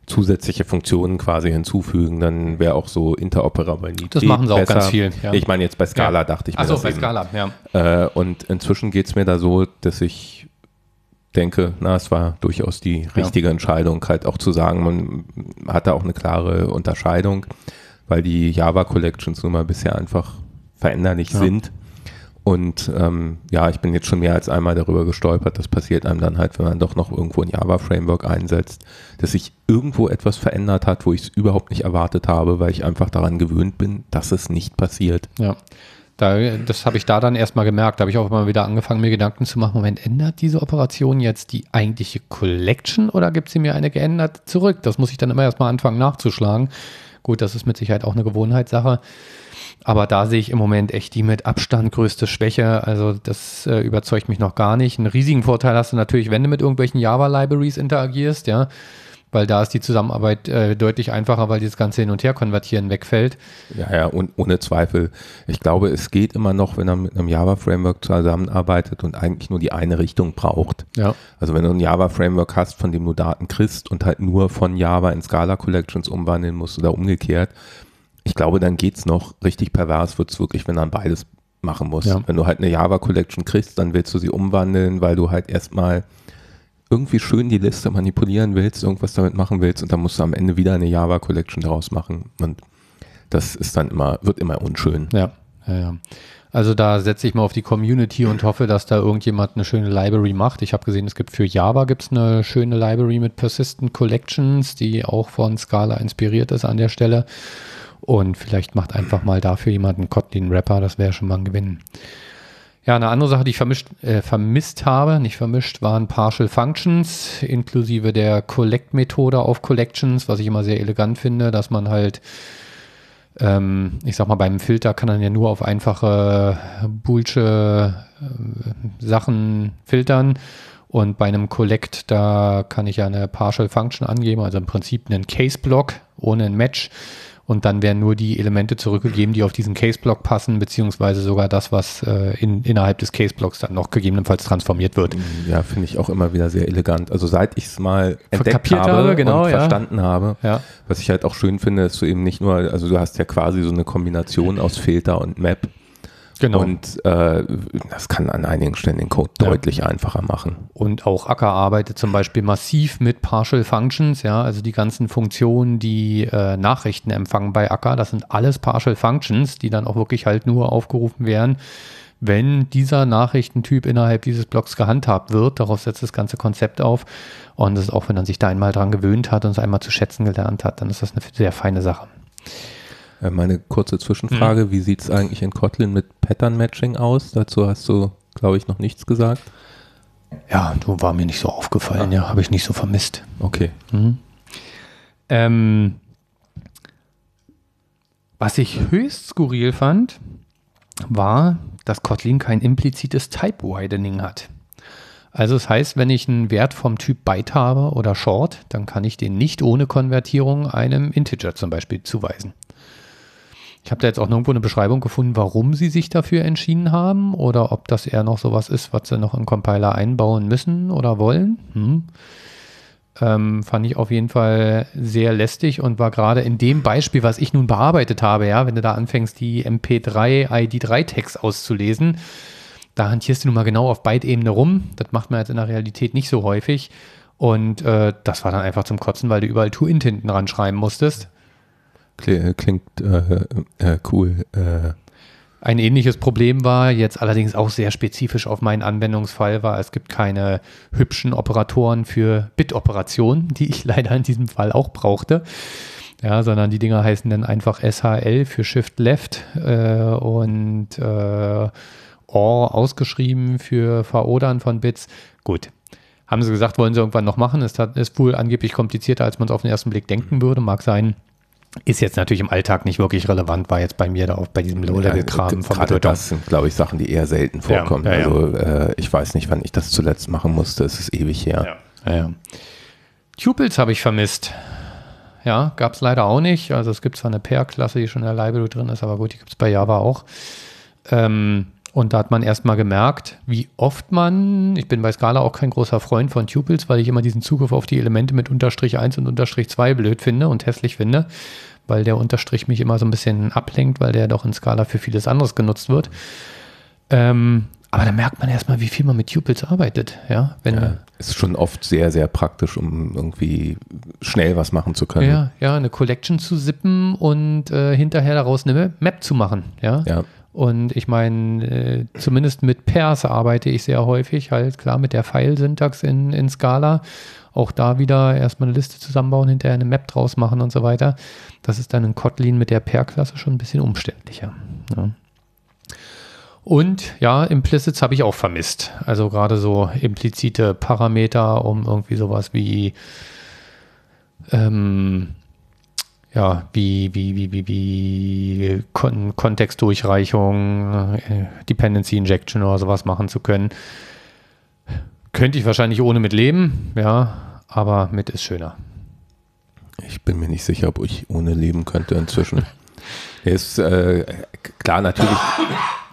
zusätzliche Funktionen quasi hinzufügen, dann wäre auch so Interoperabilität. Das machen sie auch besser. ganz viel. Ja. Ich meine jetzt bei Scala Ja. dachte ich mir Achso, bei eben. Scala, ja. Äh, und inzwischen geht es mir da so, dass ich denke, na, es war durchaus die richtige Entscheidung, halt auch zu sagen, man hat da auch eine klare Unterscheidung, weil die Java Collections nun mal bisher einfach veränderlich Ja. sind. Und ähm, ja, ich bin jetzt schon mehr als einmal darüber gestolpert. Das passiert einem dann halt, wenn man doch noch irgendwo ein Java-Framework einsetzt, dass sich irgendwo etwas verändert hat, wo ich es überhaupt nicht erwartet habe, weil ich einfach daran gewöhnt bin, dass es nicht passiert. Ja. Da, das habe ich da dann erstmal gemerkt. Da habe ich auch mal wieder angefangen, mir Gedanken zu machen, Moment, ändert diese Operation jetzt die eigentliche Collection oder gibt sie mir eine geändert zurück? Das muss ich dann immer erstmal anfangen nachzuschlagen. Gut, das ist mit Sicherheit auch eine Gewohnheitssache. Aber da sehe ich im Moment echt die mit Abstand größte Schwäche. Also das äh, überzeugt mich noch gar nicht. Einen riesigen Vorteil hast du natürlich, wenn du mit irgendwelchen Java-Libraries interagierst, ja. Weil da ist die Zusammenarbeit äh, deutlich einfacher, weil dieses ganze Hin- und Her-Konvertieren wegfällt. Ja, ja, und ohne Zweifel. Ich glaube, es geht immer noch, wenn er mit einem Java-Framework zusammenarbeitet und eigentlich nur die eine Richtung braucht. Ja. Also wenn du ein Java-Framework hast, von dem du Daten kriegst und halt nur von Java in Scala Collections umwandeln musst oder umgekehrt, ich glaube, dann geht's noch. Richtig pervers wird's wirklich, wenn dann beides machen musst. Ja. Wenn du halt eine Java Collection kriegst, dann willst du sie umwandeln, weil du halt erstmal irgendwie schön die Liste manipulieren willst, irgendwas damit machen willst und dann musst du am Ende wieder eine Java Collection daraus machen. Und das ist dann immer, wird immer unschön. Ja, ja, ja. Also da setze ich mal auf die Community und hoffe, dass da irgendjemand eine schöne Library macht. Ich habe gesehen, es gibt für Java gibt's eine schöne Library mit Persistent Collections, die auch von Scala inspiriert ist an der Stelle. Und vielleicht macht einfach mal dafür jemand einen Kotlin-Rapper, das wäre schon mal ein Gewinn. Ja, eine andere Sache, die ich vermischt, äh, vermisst habe, nicht vermischt, waren Partial Functions, inklusive der Collect-Methode auf Collections, was ich immer sehr elegant finde, dass man halt ähm, ich sag mal, beim Filter kann man ja nur auf einfache Boolsche äh, Sachen filtern. Und bei einem Collect, da kann ich ja eine Partial Function angeben, also im Prinzip einen Case-Block ohne ein Match. Und dann werden nur die Elemente zurückgegeben, die auf diesen Case-Block passen, beziehungsweise sogar das, was äh, in, innerhalb des Case-Blocks dann noch gegebenenfalls transformiert wird. Ja, finde ich auch immer wieder sehr elegant. Also seit ich es mal entdeckt Kapiert habe, habe, genau, und ja. verstanden habe, Ja. was ich halt auch schön finde, ist du eben nicht nur, also du hast ja quasi so eine Kombination aus Filter und Map Genau. und äh, das kann an einigen Stellen den Code Ja. deutlich einfacher machen. Und auch Acker arbeitet zum Beispiel massiv mit Partial Functions, ja, also die ganzen Funktionen, die äh, Nachrichten empfangen bei Acker, das sind alles Partial Functions, die dann auch wirklich halt nur aufgerufen werden, wenn dieser Nachrichtentyp innerhalb dieses Blocks gehandhabt wird. Darauf setzt das ganze Konzept auf. Und das ist auch, wenn man sich da einmal dran gewöhnt hat und es einmal zu schätzen gelernt hat, dann ist das eine sehr feine Sache. Äh, meine kurze Zwischenfrage, Mhm. wie sieht es eigentlich in Kotlin mit Pattern Matching aus? Dazu hast du, glaube ich, noch nichts gesagt. Ja, du war mir nicht so aufgefallen, ja, habe ich nicht so vermisst. Okay. Ähm, was ich höchst skurril fand, war, dass Kotlin kein implizites Type Widening hat. Also das heißt, wenn ich einen Wert vom Typ Byte habe oder Short, dann kann ich den nicht ohne Konvertierung einem Integer zum Beispiel zuweisen. Ich habe da jetzt auch nirgendwo eine Beschreibung gefunden, warum sie sich dafür entschieden haben oder ob das eher noch sowas ist, was sie noch im Compiler einbauen müssen oder wollen. Hm. Ähm, fand ich auf jeden Fall sehr lästig und war gerade in dem Beispiel, was ich nun bearbeitet habe, ja, wenn du da anfängst, die MP3 ID3-Text auszulesen, da hantierst du nun mal genau auf Byte-Ebene rum. Das macht man jetzt in der Realität nicht so häufig. Und äh, das war dann einfach zum Kotzen, weil du überall To-Int hinten dran schreiben musstest. Kli- Klingt äh, äh, cool. Äh, Ein ähnliches Problem war, jetzt allerdings auch sehr spezifisch auf meinen Anwendungsfall, war, es gibt keine hübschen Operatoren für Bit-Operationen, [laughs] die ich leider in diesem Fall auch brauchte. Ja, sondern die Dinger heißen dann einfach SHL für Shift Left äh, und äh, OR ausgeschrieben für Verodern von Bits. Gut. Haben sie gesagt, wollen sie irgendwann noch machen. Hat- ist wohl angeblich komplizierter, als man es auf den ersten Blick denken würde. Mag sein. Ist jetzt natürlich im Alltag nicht wirklich relevant, war jetzt bei mir da auch bei diesem Low-Level-Kram ja, von Gerade Bedeutung. das sind, glaube ich, Sachen, die eher selten vorkommen. ja, ja. Also äh, ich weiß nicht, wann ich das zuletzt machen musste. Es ist ewig her. Ja, ja. Tupels habe ich vermisst. Ja, gab es leider auch nicht. Also es gibt zwar eine Pair-Klasse, die schon in der Library drin ist, aber gut, die gibt es bei Java auch. Ähm, Und da hat man erstmal gemerkt, wie oft man, ich bin bei Scala auch kein großer Freund von Tupels, weil ich immer diesen Zugriff auf die Elemente mit Unterstrich 1 und Unterstrich 2 blöd finde und hässlich finde, weil der Unterstrich mich immer so ein bisschen ablenkt, weil der doch in Scala für vieles anderes genutzt wird. Ähm, aber da merkt man erstmal, wie viel man mit Tupels arbeitet. Ja, wenn ja, ist schon oft sehr, sehr praktisch, um irgendwie schnell was machen zu können. Ja, ja, eine Collection zu sippen und äh, hinterher daraus eine Map zu machen. Ja. ja. Und ich meine, äh, zumindest mit Pairs arbeite ich sehr häufig, halt klar mit der File-Syntax in, in Scala. Auch da wieder erstmal eine Liste zusammenbauen, hinterher eine Map draus machen und so weiter. Das ist dann in Kotlin mit der Pair-Klasse schon ein bisschen umständlicher. Ja. Und ja, Implicits habe ich auch vermisst. Also gerade so implizite Parameter, um irgendwie sowas wie ähm, ja, wie, wie, wie, wie, wie Kon Kontextdurchreichung, äh, Dependency Injection oder sowas machen zu können. Könnte ich wahrscheinlich ohne mit leben, ja, aber mit ist schöner. Ich bin mir nicht sicher, ob ich ohne leben könnte inzwischen. [laughs] ist äh, klar, natürlich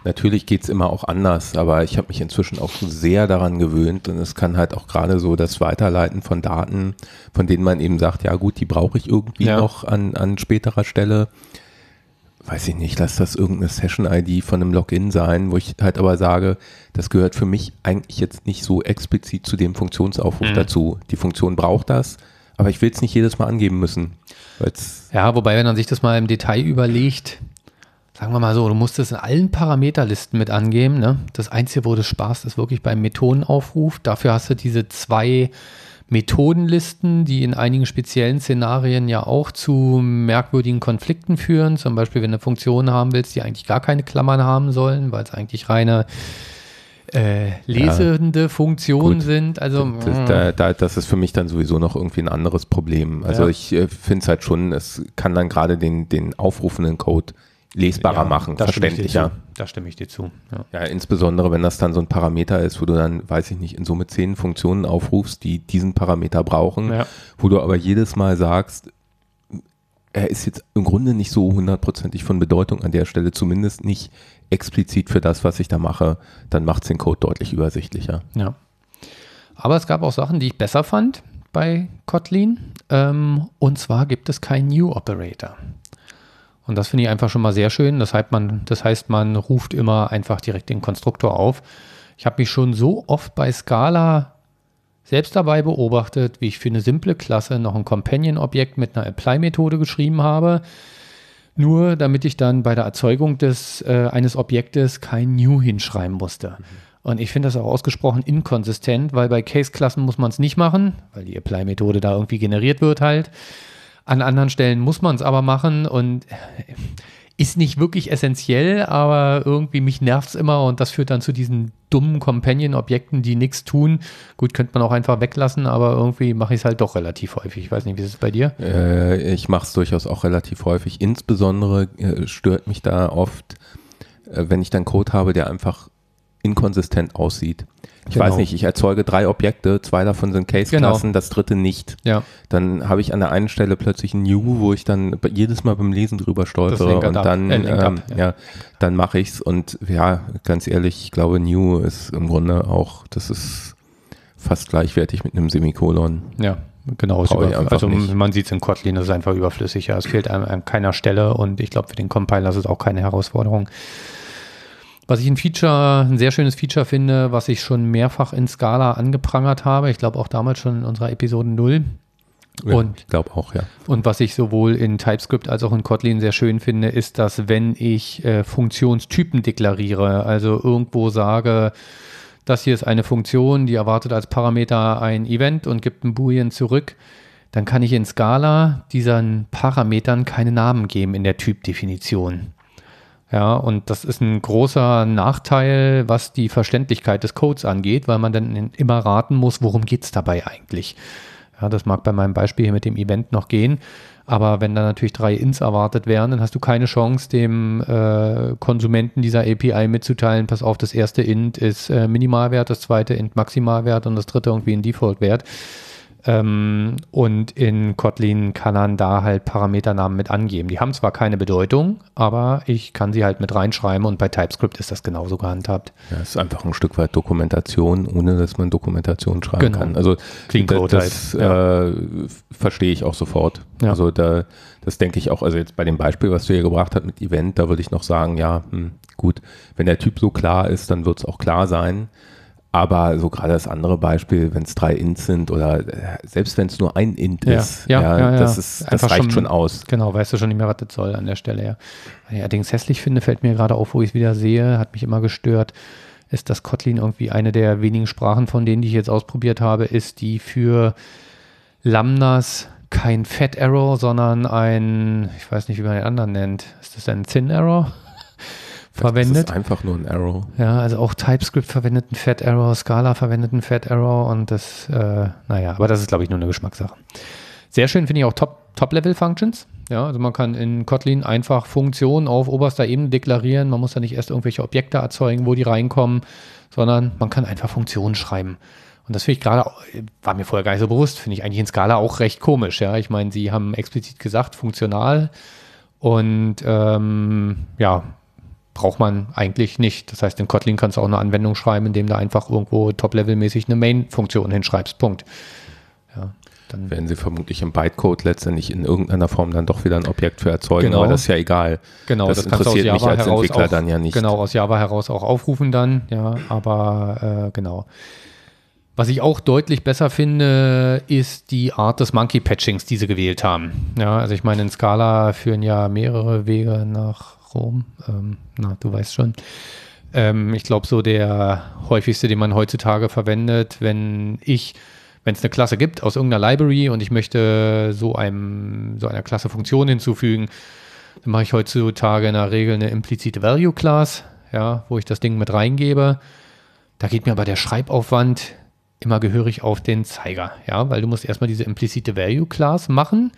Natürlich geht es immer auch anders, aber ich habe mich inzwischen auch sehr daran gewöhnt und es kann halt auch gerade so das Weiterleiten von Daten, von denen man eben sagt, ja gut, die brauche ich irgendwie ja. noch an, an späterer Stelle. Weiß ich nicht, lass das irgendeine Session-ID von einem Login sein, wo ich halt aber sage, das gehört für mich eigentlich jetzt nicht so explizit zu dem Funktionsaufruf mhm. dazu. Die Funktion braucht das, aber ich will es nicht jedes Mal angeben müssen. Ja, wobei, wenn man sich das mal im Detail überlegt, sagen wir mal so, du musst es in allen Parameterlisten mit angeben. Ne? Das Einzige, wo du sparst, ist wirklich beim Methodenaufruf. Dafür hast du diese zwei Methodenlisten, die in einigen speziellen Szenarien ja auch zu merkwürdigen Konflikten führen. Zum Beispiel, wenn du Funktionen haben willst, die eigentlich gar keine Klammern haben sollen, weil es eigentlich reine äh, lesende ja, Funktionen gut. sind. Also das, da, da, das, ist für mich dann sowieso noch irgendwie ein anderes Problem. Also ja. ich äh, finde es halt schon, es kann dann gerade den, den aufrufenden Code lesbarer ja, machen, verständlicher. Da stimme ich dir zu. Ja. ja. insbesondere wenn das dann so ein Parameter ist, wo du dann, weiß ich nicht, in Summe zehn Funktionen aufrufst, die diesen Parameter brauchen, ja. wo du aber jedes Mal sagst, er ist jetzt im Grunde nicht so hundertprozentig von Bedeutung an der Stelle, zumindest nicht explizit für das, was ich da mache, dann macht es den Code deutlich übersichtlicher. Ja. Aber es gab auch Sachen, die ich besser fand bei Kotlin. Ähm, und zwar gibt es keinen New Operator. Und das finde ich einfach schon mal sehr schön. Das heißt, man, das heißt, man ruft immer einfach direkt den Konstruktor auf. Ich habe mich schon so oft bei Scala selbst dabei beobachtet, wie ich für eine simple Klasse noch ein Companion-Objekt mit einer Apply-Methode geschrieben habe, nur damit ich dann bei der Erzeugung des, äh, eines Objektes kein New hinschreiben musste. Mhm. Und ich finde das auch ausgesprochen inkonsistent, weil bei Case-Klassen muss man es nicht machen, weil die Apply-Methode da irgendwie generiert wird halt. An anderen Stellen muss man es aber machen und ist nicht wirklich essentiell, aber irgendwie mich nervt es immer und das führt dann zu diesen dummen Companion-Objekten, die nichts tun. Gut, könnte man auch einfach weglassen, aber irgendwie mache ich es halt doch relativ häufig. Ich weiß nicht, wie ist es bei dir? Äh, ich mache es durchaus auch relativ häufig. Insbesondere äh, stört mich da oft, äh, wenn ich dann Code habe, der einfach inkonsistent aussieht. Ich genau. weiß nicht, ich erzeuge drei Objekte, zwei davon sind Case-Klassen, genau. das dritte nicht. Ja. Dann habe ich an der einen Stelle plötzlich ein New, wo ich dann jedes Mal beim Lesen drüber stolpere und dann, äh, ähm, ja. ja. dann mache ich es und ja, ganz ehrlich, ich glaube, New ist im Grunde auch, das ist fast gleichwertig mit einem Semikolon. Ja, genau. also nicht. man sieht es in Kotlin, das ist einfach überflüssig. Ja, es fehlt an, an keiner Stelle und ich glaube, für den Compiler ist es auch keine Herausforderung. Was ich ein Feature, ein sehr schönes Feature finde, was ich schon mehrfach in Scala angeprangert habe, ich glaube auch damals schon in unserer Episode 0. Ja, und, ich glaube auch, ja. Und was ich sowohl in TypeScript als auch in Kotlin sehr schön finde, ist, dass wenn ich äh, Funktionstypen deklariere, also irgendwo sage, das hier ist eine Funktion, die erwartet als Parameter ein Event und gibt ein Boolean zurück, dann kann ich in Scala diesen Parametern keine Namen geben in der Typdefinition. Ja, und das ist ein großer Nachteil, was die Verständlichkeit des Codes angeht, weil man dann immer raten muss, worum geht es dabei eigentlich. Ja, das mag bei meinem Beispiel hier mit dem Event noch gehen, aber wenn da natürlich drei Ints erwartet werden, dann hast du keine Chance, dem äh, Konsumenten dieser API mitzuteilen, pass auf, das erste Int ist äh, Minimalwert, das zweite Int Maximalwert und das dritte irgendwie ein Defaultwert. Ähm, und in Kotlin kann man da halt Parameternamen mit angeben. Die haben zwar keine Bedeutung, aber ich kann sie halt mit reinschreiben und bei TypeScript ist das genauso gehandhabt. Ja, es ist einfach ein Stück weit Dokumentation, ohne dass man Dokumentation schreiben genau. kann. Also Clean Code das, halt. ja. äh, verstehe ich auch sofort. Ja. Also da, das denke ich auch, also jetzt bei dem Beispiel, was du hier gebracht hast mit Event, da würde ich noch sagen, ja, hm, gut, wenn der Typ so klar ist, dann wird es auch klar sein. Aber so gerade das andere Beispiel, wenn es drei Ints sind oder äh, selbst wenn es nur ein Int ja, ist, ja, ja, ja, das, ist, das reicht schon, schon, aus. Genau, weißt du schon nicht mehr, was das soll an der Stelle. Ja. Was ich allerdings hässlich finde, fällt mir gerade auf, wo ich es wieder sehe, hat mich immer gestört, ist, dass Kotlin irgendwie eine der wenigen Sprachen von denen, die ich jetzt ausprobiert habe, ist, die für Lambdas kein Fat Error, sondern ein, ich weiß nicht, wie man den anderen nennt. Ist das ein Thin Error? Verwendet. Das ist einfach nur ein Error. Ja, also auch TypeScript verwendet einen Fat Error, Scala verwendet einen Fat Error und das, äh, naja, aber das ist, glaube ich, nur eine Geschmackssache. Sehr schön finde ich auch Top-Level-Functions. Top ja, also man kann in Kotlin einfach Funktionen auf oberster Ebene deklarieren. Man muss da nicht erst irgendwelche Objekte erzeugen, wo die reinkommen, sondern man kann einfach Funktionen schreiben. Und das finde ich gerade, war mir vorher gar nicht so bewusst, finde ich eigentlich in Scala auch recht komisch. Ja, ich meine, sie haben explizit gesagt, funktional. Und ähm, ja, braucht man eigentlich nicht. Das heißt, in Kotlin kannst du auch eine Anwendung schreiben, indem du einfach irgendwo top-level-mäßig eine Main-Funktion hinschreibst. Punkt. Ja, dann werden sie vermutlich im Bytecode letztendlich in irgendeiner Form dann doch wieder ein Objekt für erzeugen, genau. aber das ist ja egal. Genau, das, das interessiert mich als Entwickler auch, dann ja nicht. Genau, aus Java heraus auch aufrufen dann, ja, aber äh, genau. Was ich auch deutlich besser finde, ist die Art des Monkey Patchings, die sie gewählt haben. Ja, also ich meine, in Scala führen ja mehrere Wege nach Rom. Ähm, na, du weißt schon. Ähm, ich glaube, so der häufigste, den man heutzutage verwendet, wenn ich, wenn es eine Klasse gibt aus irgendeiner Library und ich möchte so einem, so einer Klasse Funktion hinzufügen, dann mache ich heutzutage in der Regel eine implizite Value Class, ja, wo ich das Ding mit reingebe. Da geht mir aber der Schreibaufwand immer gehörig auf den Zeiger, ja, weil du musst erstmal diese implizite Value Class machen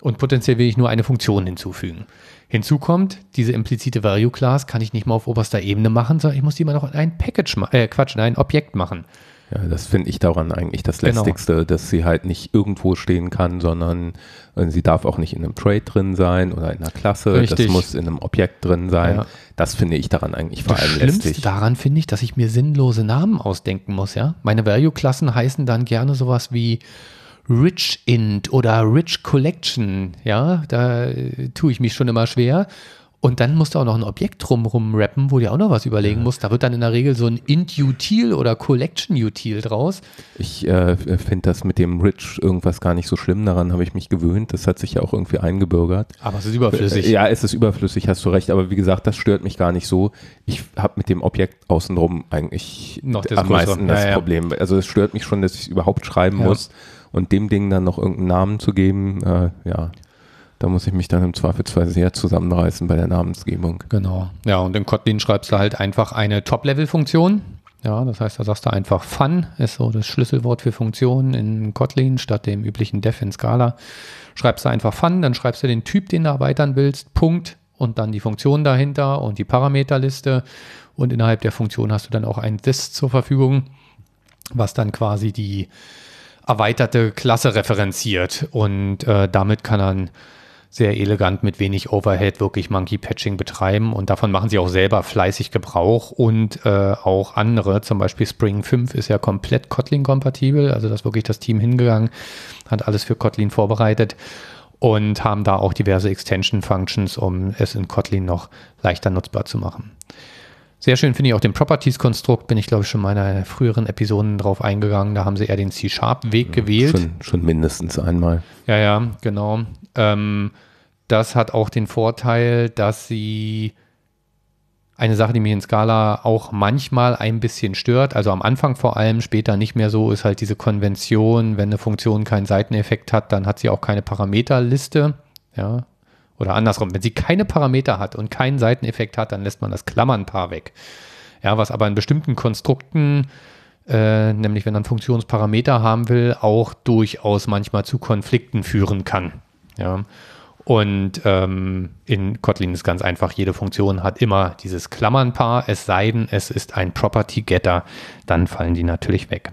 und potenziell will ich nur eine Funktion hinzufügen. Hinzu kommt, diese implizite Value Class kann ich nicht mal auf oberster Ebene machen, sondern ich muss die mal noch in ein Package, äh, Quatsch, in ein Objekt machen. Ja, das finde ich daran eigentlich das genau. Lästigste, dass sie halt nicht irgendwo stehen kann, sondern äh, sie darf auch nicht in einem Trade drin sein oder in einer Klasse. Richtig. Das muss in einem Objekt drin sein. Ja. Das finde ich daran eigentlich vor das allem Schlimmste lästig. daran finde ich, dass ich mir sinnlose Namen ausdenken muss, ja. Meine Value-Klassen heißen dann gerne sowas wie Rich Int oder Rich Collection, ja, da äh, tue ich mich schon immer schwer. Und dann musst du auch noch ein Objekt drumrum rappen, wo du auch noch was überlegen ja. musst. Da wird dann in der Regel so ein Int-Util oder Collection-Util draus. Ich äh, finde das mit dem Rich irgendwas gar nicht so schlimm. Daran habe ich mich gewöhnt. Das hat sich ja auch irgendwie eingebürgert. Aber es ist überflüssig. Äh, ja, es ist überflüssig, hast du recht. Aber wie gesagt, das stört mich gar nicht so. Ich habe mit dem Objekt außenrum eigentlich noch am meisten das ja, Problem. Also es stört mich schon, dass ich es überhaupt schreiben muss. Und dem Ding dann noch irgendeinen Namen zu geben, äh, ja, da muss ich mich dann im Zweifelsfall sehr zusammenreißen bei der Namensgebung. Genau. Ja, und in Kotlin schreibst du halt einfach eine Top-Level-Funktion. Ja, das heißt, da sagst du einfach Fun, ist so das Schlüsselwort für Funktionen in Kotlin statt dem üblichen Def in Scala. Schreibst du einfach Fun, dann schreibst du den Typ, den du erweitern willst, Punkt und dann die Funktion dahinter und die Parameterliste. Und innerhalb der Funktion hast du dann auch ein This zur Verfügung, was dann quasi die erweiterte Klasse referenziert. Und äh, damit kann er sehr elegant mit wenig Overhead wirklich Monkey Patching betreiben. Und davon machen sie auch selber fleißig Gebrauch. Und äh, auch andere, zum Beispiel Spring 5 ist ja komplett Kotlin kompatibel, also da ist wirklich das Team hingegangen, hat alles für Kotlin vorbereitet und haben da auch diverse Extension Functions, um es in Kotlin noch leichter nutzbar zu machen. Sehr schön finde ich auch den Properties-Konstrukt, bin ich glaube ich schon in meiner früheren Episoden drauf eingegangen. Da haben sie eher den C-Sharp-Weg ja, gewählt. Schon, schon, mindestens einmal. Ja, ja, genau. Ähm, das hat auch den Vorteil, dass sie eine Sache, die mich in Scala auch manchmal ein bisschen stört, also am Anfang vor allem, später nicht mehr so, ist halt diese Konvention, wenn eine Funktion keinen Seiteneffekt hat, dann hat sie auch keine Parameterliste. Ja, oder andersrum, wenn sie keine Parameter hat und keinen Seiteneffekt hat, dann lässt man das Klammernpaar weg. Ja, was aber in bestimmten Konstrukten, äh, nämlich wenn man Funktionsparameter haben will, auch durchaus manchmal zu Konflikten führen kann. Ja. Und ähm, in Kotlin ist ganz einfach, jede Funktion hat immer dieses Klammernpaar, es sei denn, es ist ein Property Getter, dann fallen die natürlich weg.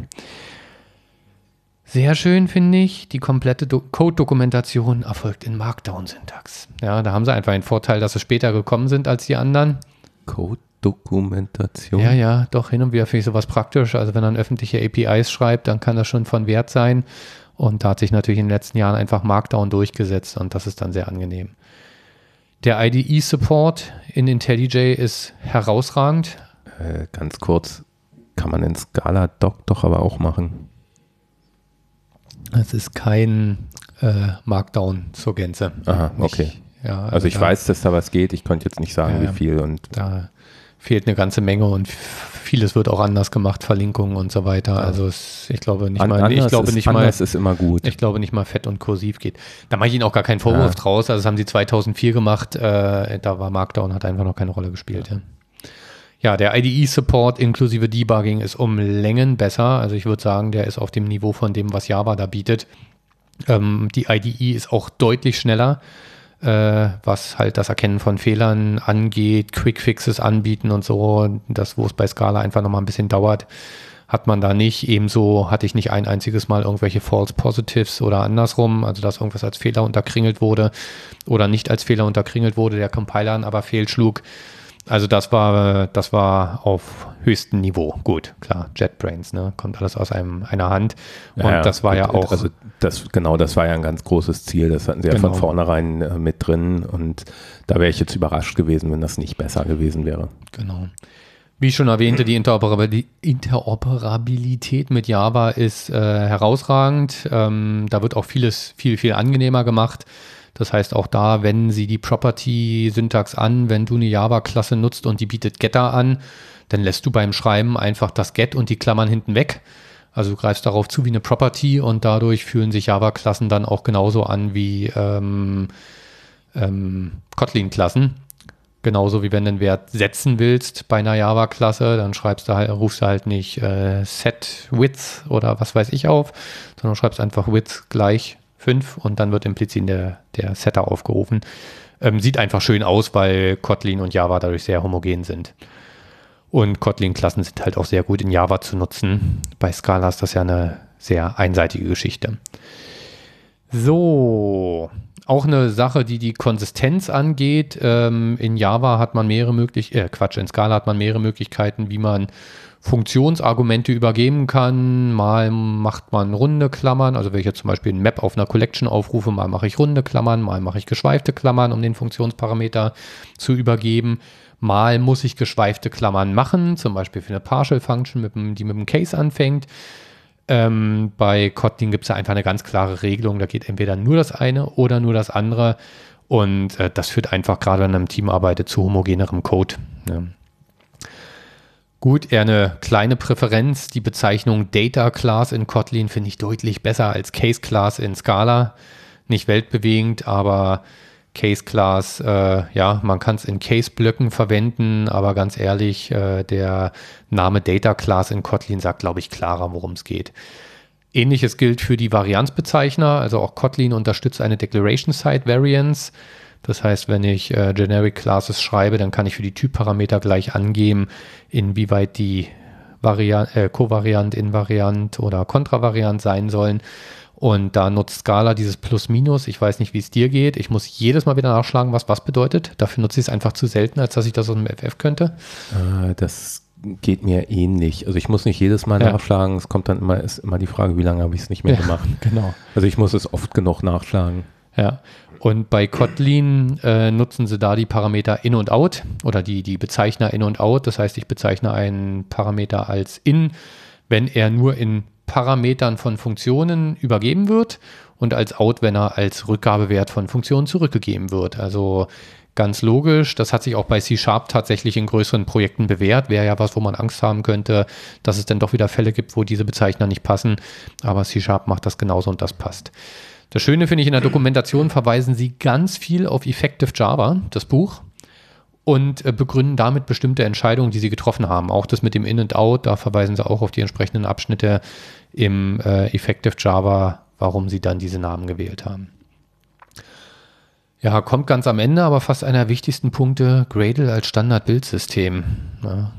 Sehr schön finde ich, die komplette Do Code-Dokumentation erfolgt in Markdown-Syntax. Ja, da haben sie einfach einen Vorteil, dass sie später gekommen sind als die anderen. Code-Dokumentation? Ja, ja, doch hin und wieder finde ich sowas praktisch. Also wenn man öffentliche APIs schreibt, dann kann das schon von Wert sein. Und da hat sich natürlich in den letzten Jahren einfach Markdown durchgesetzt und das ist dann sehr angenehm. Der IDE-Support in IntelliJ ist herausragend. Äh, ganz kurz, kann man in Scala Doc doch aber auch machen. Es ist kein äh, Markdown zur Gänze. Aha, okay. Ich, ja, also, also ich da, weiß, dass da was geht. Ich konnte jetzt nicht sagen, ja, wie viel. Und da fehlt eine ganze Menge und vieles wird auch anders gemacht, Verlinkungen und so weiter. Ja. Also es, ich glaube nicht An, mal, ich glaube ist, nicht mal, ist immer gut. Ich glaube nicht mal fett und kursiv geht. Da mache ich Ihnen auch gar keinen Vorwurf draus. Also das haben sie 2004 gemacht. Äh, da war Markdown hat einfach noch keine Rolle gespielt. Ja. Ja, der IDE-Support inklusive Debugging ist um Längen besser. Also ich würde sagen, der ist auf dem Niveau von dem, was Java da bietet. Ähm, die IDE ist auch deutlich schneller, äh, was halt das Erkennen von Fehlern angeht, Quick-Fixes anbieten und so. Das, wo es bei Scala einfach nochmal ein bisschen dauert, hat man da nicht. Ebenso hatte ich nicht ein einziges Mal irgendwelche False Positives oder andersrum, also dass irgendwas als Fehler unterkringelt wurde oder nicht als Fehler unterkringelt wurde, der Compiler aber fehlschlug. Also das war, das war auf höchstem Niveau. Gut, klar, JetBrains, ne? Kommt alles aus einem, einer Hand. Und ja, das war ja auch. Also das, genau, das war ja ein ganz großes Ziel. Das hatten sie genau. ja von genau. vornherein äh, mit drin. Und da wäre ich jetzt überrascht gewesen, wenn das nicht besser gewesen wäre. Genau. Wie ich schon erwähnte, die Interoperabilität mit Java ist äh, herausragend. Ähm, da wird auch vieles viel, viel angenehmer gemacht. Das heißt, auch da wenden sie die Property-Syntax an, wenn du eine Java-Klasse nutzt und die bietet Getter an, dann lässt du beim Schreiben einfach das Get und die Klammern hinten weg. Also du greifst darauf zu wie eine Property und dadurch fühlen sich Java-Klassen dann auch genauso an wie ähm, ähm, Kotlin-Klassen. Genauso wie wenn du einen Wert setzen willst bei einer Java-Klasse, dann schreibst du halt, rufst du halt nicht äh, set width oder was weiß ich auf, sondern schreibst einfach width gleich 5 und dann wird implizit der, der Setter aufgerufen. Ähm, sieht einfach schön aus, weil Kotlin und Java dadurch sehr homogen sind. Und Kotlin-Klassen sind halt auch sehr gut in Java zu nutzen. Bei Scala ist das ja eine sehr einseitige Geschichte. So, auch eine Sache, die die Konsistenz angeht. Ähm, in Java hat man mehrere Möglichkeiten, äh, Quatsch, in Scala hat man mehrere Möglichkeiten, wie man Funktionsargumente übergeben kann. Mal macht man runde Klammern, also wenn ich jetzt zum Beispiel ein Map auf einer Collection aufrufe, mal mache ich runde Klammern, mal mache ich geschweifte Klammern, um den Funktionsparameter zu übergeben. Mal muss ich geschweifte Klammern machen, zum Beispiel für eine Partial Function, mit dem, die mit dem Case anfängt. Ähm, bei Kotlin gibt es ja einfach eine ganz klare Regelung, da geht entweder nur das eine oder nur das andere. Und äh, das führt einfach gerade, wenn man im Team arbeitet, zu homogenerem Code. Ja. Gut, eher eine kleine Präferenz. Die Bezeichnung Data Class in Kotlin finde ich deutlich besser als Case Class in Scala. Nicht weltbewegend, aber Case Class, äh, ja, man kann es in Case-Blöcken verwenden, aber ganz ehrlich, äh, der Name Data Class in Kotlin sagt, glaube ich, klarer, worum es geht. Ähnliches gilt für die Varianzbezeichner, also auch Kotlin unterstützt eine Declaration Side Variance. Das heißt, wenn ich äh, Generic Classes schreibe, dann kann ich für die Typparameter gleich angeben, inwieweit die Variant, äh, Kovariant, Invariant oder Kontravariant sein sollen. Und da nutzt Scala dieses Plus-Minus. Ich weiß nicht, wie es dir geht. Ich muss jedes Mal wieder nachschlagen, was was bedeutet. Dafür nutze ich es einfach zu selten, als dass ich das aus dem FF könnte. Äh, das geht mir ähnlich. Also ich muss nicht jedes Mal ja. nachschlagen. Es kommt dann immer, ist immer die Frage, wie lange habe ich es nicht mehr ja, gemacht. [laughs] Genau. Also ich muss es oft genug nachschlagen. Ja. Und bei Kotlin äh, nutzen sie da die Parameter in und out oder die, die Bezeichner in und out. Das heißt, ich bezeichne einen Parameter als in, wenn er nur in Parametern von Funktionen übergeben wird und als out, wenn er als Rückgabewert von Funktionen zurückgegeben wird. Also ganz logisch. Das hat sich auch bei C-Sharp tatsächlich in größeren Projekten bewährt. Wäre ja was, wo man Angst haben könnte, dass es dann doch wieder Fälle gibt, wo diese Bezeichner nicht passen. Aber C-Sharp macht das genauso und das passt. Das Schöne finde ich, in der Dokumentation verweisen sie ganz viel auf Effective Java, das Buch, und äh, begründen damit bestimmte Entscheidungen, die sie getroffen haben. Auch das mit dem In und Out, da verweisen sie auch auf die entsprechenden Abschnitte im äh, Effective Java, warum sie dann diese Namen gewählt haben. Ja, kommt ganz am Ende, aber fast einer der wichtigsten Punkte, Gradle als Standard-Bildsystem.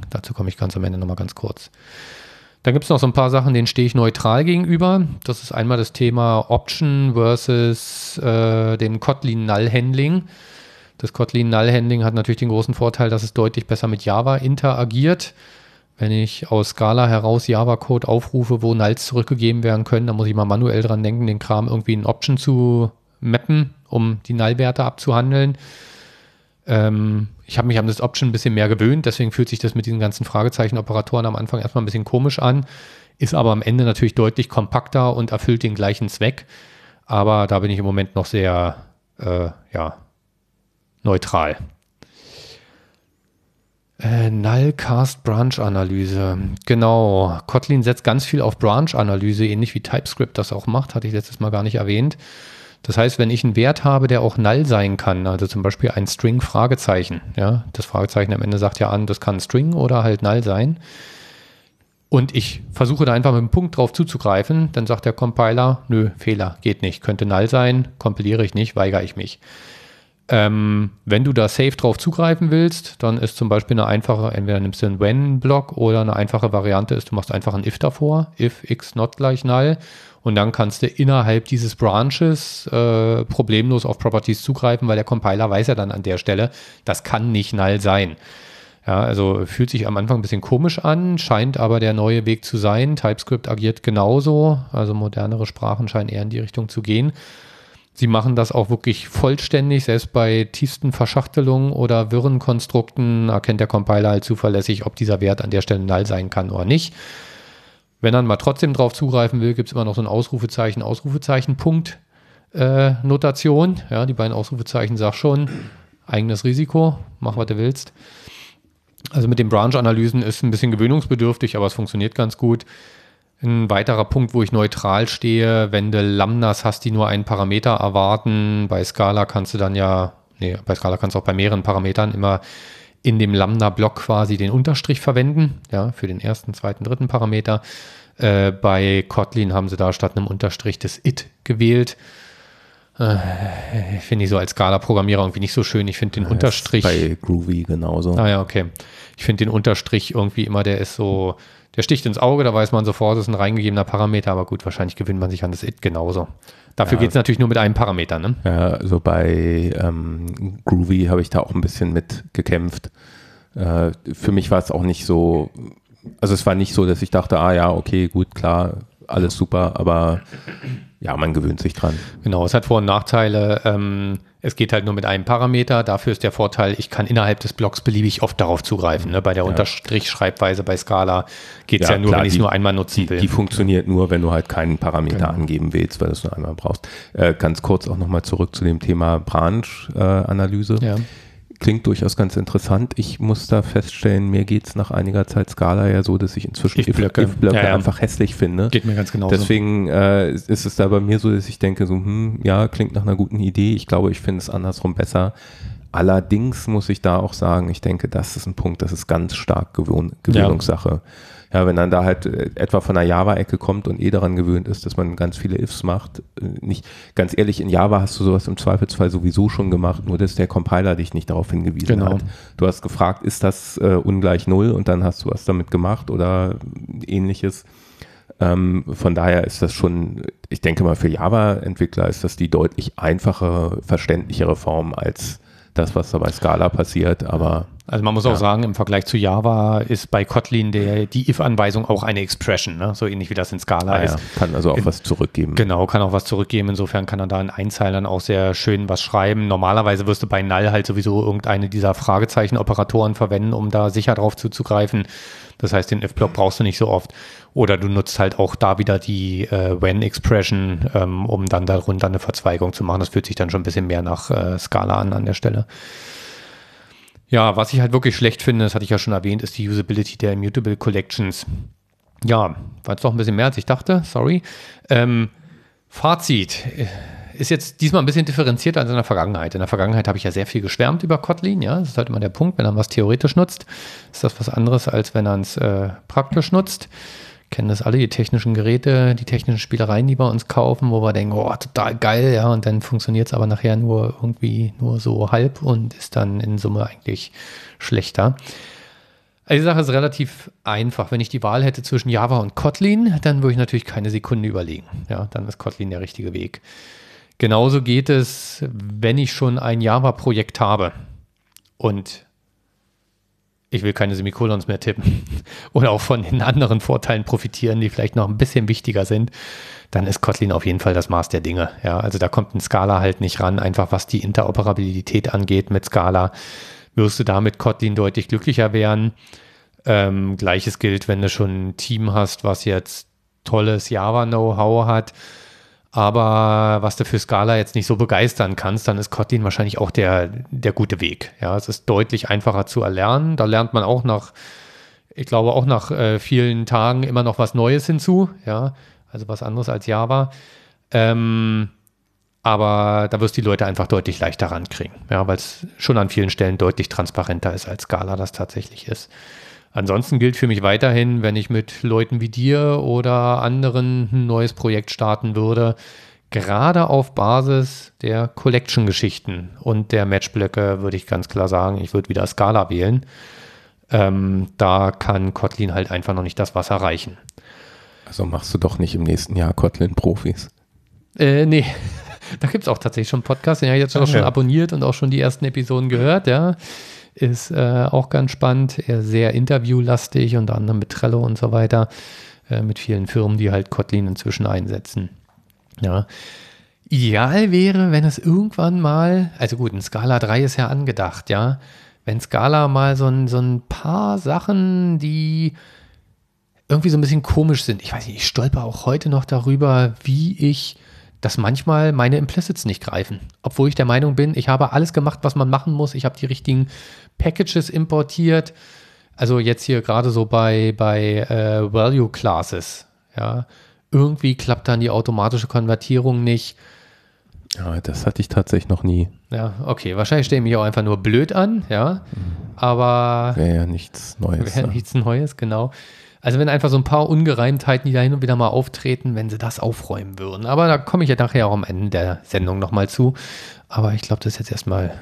dazu komme ich ganz am Ende nochmal ganz kurz. Dann gibt es noch so ein paar Sachen, denen stehe ich neutral gegenüber. Das ist einmal das Thema Option versus äh, dem Kotlin Null Handling. Das Kotlin Null Handling hat natürlich den großen Vorteil, dass es deutlich besser mit Java interagiert. Wenn ich aus Scala heraus Java-Code aufrufe, wo Nulls zurückgegeben werden können, dann muss ich mal manuell dran denken, den Kram irgendwie in Option zu mappen, um die Null-Werte abzuhandeln. Ähm, ich habe mich an das Option ein bisschen mehr gewöhnt, deswegen fühlt sich das mit diesen ganzen Fragezeichen-Operatoren am Anfang erstmal ein bisschen komisch an, ist aber am Ende natürlich deutlich kompakter und erfüllt den gleichen Zweck. Aber da bin ich im Moment noch sehr, äh, ja, neutral. Äh, Null Cast Branch Analyse. Genau. Kotlin setzt ganz viel auf Branch Analyse, ähnlich wie TypeScript das auch macht, hatte ich letztes Mal gar nicht erwähnt. Das heißt, wenn ich einen Wert habe, der auch null sein kann, also zum Beispiel ein String Fragezeichen, ja, das Fragezeichen am Ende sagt ja an, das kann String oder halt null sein. Und ich versuche da einfach mit einem Punkt drauf zuzugreifen, dann sagt der Compiler, nö, Fehler, geht nicht, könnte null sein, kompiliere ich nicht, weigere ich mich. Ähm, wenn du da safe drauf zugreifen willst, dann ist zum Beispiel eine einfache, entweder nimmst du einen when-Block oder eine einfache Variante ist, du machst einfach ein if davor, if x not gleich null und dann kannst du innerhalb dieses Branches äh, problemlos auf Properties zugreifen, weil der Compiler weiß ja dann an der Stelle, das kann nicht null sein. Ja, also fühlt sich am Anfang ein bisschen komisch an, scheint aber der neue Weg zu sein. TypeScript agiert genauso, also modernere Sprachen scheinen eher in die Richtung zu gehen. Sie machen das auch wirklich vollständig, selbst bei tiefsten Verschachtelungen oder wirren Konstrukten erkennt der Compiler halt zuverlässig, ob dieser Wert an der Stelle null sein kann oder nicht. Wenn er mal trotzdem drauf zugreifen will, gibt es immer noch so ein Ausrufezeichen, Ausrufezeichen, Punkt, äh, Notation. Ja, die beiden Ausrufezeichen sag schon, eigenes Risiko, mach was du willst. Also mit den Branch-Analysen ist ein bisschen gewöhnungsbedürftig, aber es funktioniert ganz gut. Ein weiterer Punkt, wo ich neutral stehe, wenn du Lambdas hast, die nur einen Parameter erwarten, bei Scala kannst du dann ja, nee, bei Scala kannst du auch bei mehreren Parametern immer in dem Lambda-Block quasi den Unterstrich verwenden, ja, für den ersten, zweiten, dritten Parameter. Äh, bei Kotlin haben sie da statt einem Unterstrich das it gewählt. Äh, finde ich so als Scala-Programmierer irgendwie nicht so schön. Ich finde den ja, Unterstrich. Bei Groovy genauso. Ah ja, okay. Ich finde den Unterstrich irgendwie immer, der ist so, der sticht ins Auge, da weiß man sofort, das ist ein reingegebener Parameter, aber gut, wahrscheinlich gewinnt man sich an das it genauso. Dafür ja, geht es natürlich nur mit einem Parameter, ne? Ja, also bei ähm, Groovy habe ich da auch ein bisschen mit gekämpft. Äh, für mich war es auch nicht so, also es war nicht so, dass ich dachte, ah ja, okay, gut, klar, alles super, aber ja, man gewöhnt sich dran. Genau, es hat Vor- und Nachteile. Ähm, es geht halt nur mit einem Parameter. Dafür ist der Vorteil, ich kann innerhalb des Blocks beliebig oft darauf zugreifen. Ne? Bei der ja. Unterstrich-Schreibweise bei Scala geht es ja, ja, nur, klar, wenn ich es nur einmal nutzen will. Die funktioniert nur, wenn du halt keinen Parameter genau. angeben willst, weil du es nur einmal brauchst. Äh, ganz kurz auch nochmal zurück zu dem Thema Branch-Analyse. Äh, ja klingt durchaus ganz interessant. Ich muss da feststellen, mir geht es nach einiger Zeit Skala ja so, dass ich inzwischen If-Blöcke If ja, ja. einfach hässlich finde. Geht mir ganz genau Deswegen äh, ist es da bei mir so, dass ich denke, so, hm, ja, klingt nach einer guten Idee. Ich glaube, ich finde es andersrum besser. Allerdings muss ich da auch sagen, ich denke, das ist ein Punkt, das ist ganz stark Gewöhn Gewöhnungssache. Ja. Ja, wenn dann da halt äh, etwa von der Java-Ecke kommt und eh daran gewöhnt ist, dass man ganz viele Ifs macht, äh, nicht, ganz ehrlich, in Java hast du sowas im Zweifelsfall sowieso schon gemacht, nur dass der Compiler dich nicht darauf hingewiesen genau. hat. Du hast gefragt, ist das äh, ungleich Null und dann hast du was damit gemacht oder ähnliches. Ähm, von daher ist das schon, ich denke mal, für Java-Entwickler ist das die deutlich einfachere, verständlichere Form als das, was da bei Scala passiert, aber also man muss ja. auch sagen, im Vergleich zu Java ist bei Kotlin der, die if-Anweisung auch eine Expression, ne? so ähnlich wie das in Scala ah, ist. Ja. Kann also auch in, was zurückgeben. Genau, kann auch was zurückgeben. Insofern kann er da in Einzeilern auch sehr schön was schreiben. Normalerweise wirst du bei Null halt sowieso irgendeine dieser Fragezeichen-Operatoren verwenden, um da sicher drauf zuzugreifen. Das heißt, den if-Block brauchst du nicht so oft. Oder du nutzt halt auch da wieder die äh, when-Expression, ähm, um dann darunter eine Verzweigung zu machen. Das fühlt sich dann schon ein bisschen mehr nach äh, Scala an an der Stelle. Ja, was ich halt wirklich schlecht finde, das hatte ich ja schon erwähnt, ist die Usability der Immutable Collections. Ja, war jetzt doch ein bisschen mehr, als ich dachte, sorry. Ähm, Fazit äh, ist jetzt diesmal ein bisschen differenzierter als in der Vergangenheit. In der Vergangenheit habe ich ja sehr viel geschwärmt über Kotlin, ja. Das ist halt immer der Punkt, wenn er was theoretisch nutzt, ist das was anderes, als wenn er es äh, praktisch nutzt kennen das alle, die technischen Geräte, die technischen Spielereien, die wir uns kaufen, wo wir denken, oh, total geil, ja, und dann funktioniert es aber nachher nur irgendwie nur so halb und ist dann in Summe eigentlich schlechter. Also die Sache ist relativ einfach. Wenn ich die Wahl hätte zwischen Java und Kotlin, dann würde ich natürlich keine Sekunde überlegen. Ja, dann ist Kotlin der richtige Weg. Genauso geht es, wenn ich schon ein Java-Projekt habe und ich will keine Semikolons mehr tippen [laughs] oder auch von den anderen Vorteilen profitieren, die vielleicht noch ein bisschen wichtiger sind, dann ist Kotlin auf jeden Fall das Maß der Dinge. Ja, also da kommt ein Scala halt nicht ran, einfach was die Interoperabilität angeht mit Scala, wirst du da mit Kotlin deutlich glücklicher werden. Ähm, Gleiches gilt, wenn du schon ein Team hast, was jetzt tolles Java-Know-how hat, aber was du für Scala jetzt nicht so begeistern kannst, dann ist Kotlin wahrscheinlich auch der, der gute Weg. Ja, es ist deutlich einfacher zu erlernen. Da lernt man auch nach, ich glaube, auch nach äh, vielen Tagen immer noch was Neues hinzu. Ja, also was anderes als Java. Ähm, aber da wirst du die Leute einfach deutlich leichter rankriegen. Ja, weil es schon an vielen Stellen deutlich transparenter ist, als Scala das tatsächlich ist. Ansonsten gilt für mich weiterhin, wenn ich mit Leuten wie dir oder anderen ein neues Projekt starten würde, gerade auf Basis der Collection-Geschichten und der Matchblöcke würde ich ganz klar sagen, ich würde wieder Scala wählen. Ähm, da kann Kotlin halt einfach noch nicht das Wasser reichen. Also machst du doch nicht im nächsten Jahr Kotlin-Profis? Äh, nee. [laughs] Da gibt es auch tatsächlich schon Podcasts, den habe ich jetzt auch schon abonniert und auch schon die ersten Episoden gehört, ja ist äh, auch ganz spannend, eher sehr interviewlastig, unter anderem mit Trello und so weiter, äh, mit vielen Firmen, die halt Kotlin inzwischen einsetzen. Ja. Ideal wäre, wenn es irgendwann mal, also gut, ein Scala 3 ist ja angedacht, ja, wenn Scala mal so ein, so ein paar Sachen, die irgendwie so ein bisschen komisch sind. Ich weiß nicht, ich stolper auch heute noch darüber, wie ich dass manchmal meine Implicits nicht greifen. Obwohl ich der Meinung bin, ich habe alles gemacht, was man machen muss. Ich habe die richtigen Packages importiert. Also jetzt hier gerade so bei, bei äh, Value Classes. Ja, irgendwie klappt dann die automatische Konvertierung nicht. Ja, das hatte ich tatsächlich noch nie. Ja, okay. Wahrscheinlich stelle ich mich auch einfach nur blöd an, ja. Aber. Wäre ja nichts Neues. Wäre ja. nichts Neues, genau. Also wenn einfach so ein paar Ungereimtheiten, die da hin und wieder mal auftreten, wenn sie das aufräumen würden. Aber da komme ich ja nachher auch am Ende der Sendung nochmal zu. Aber ich glaube, das ist jetzt erstmal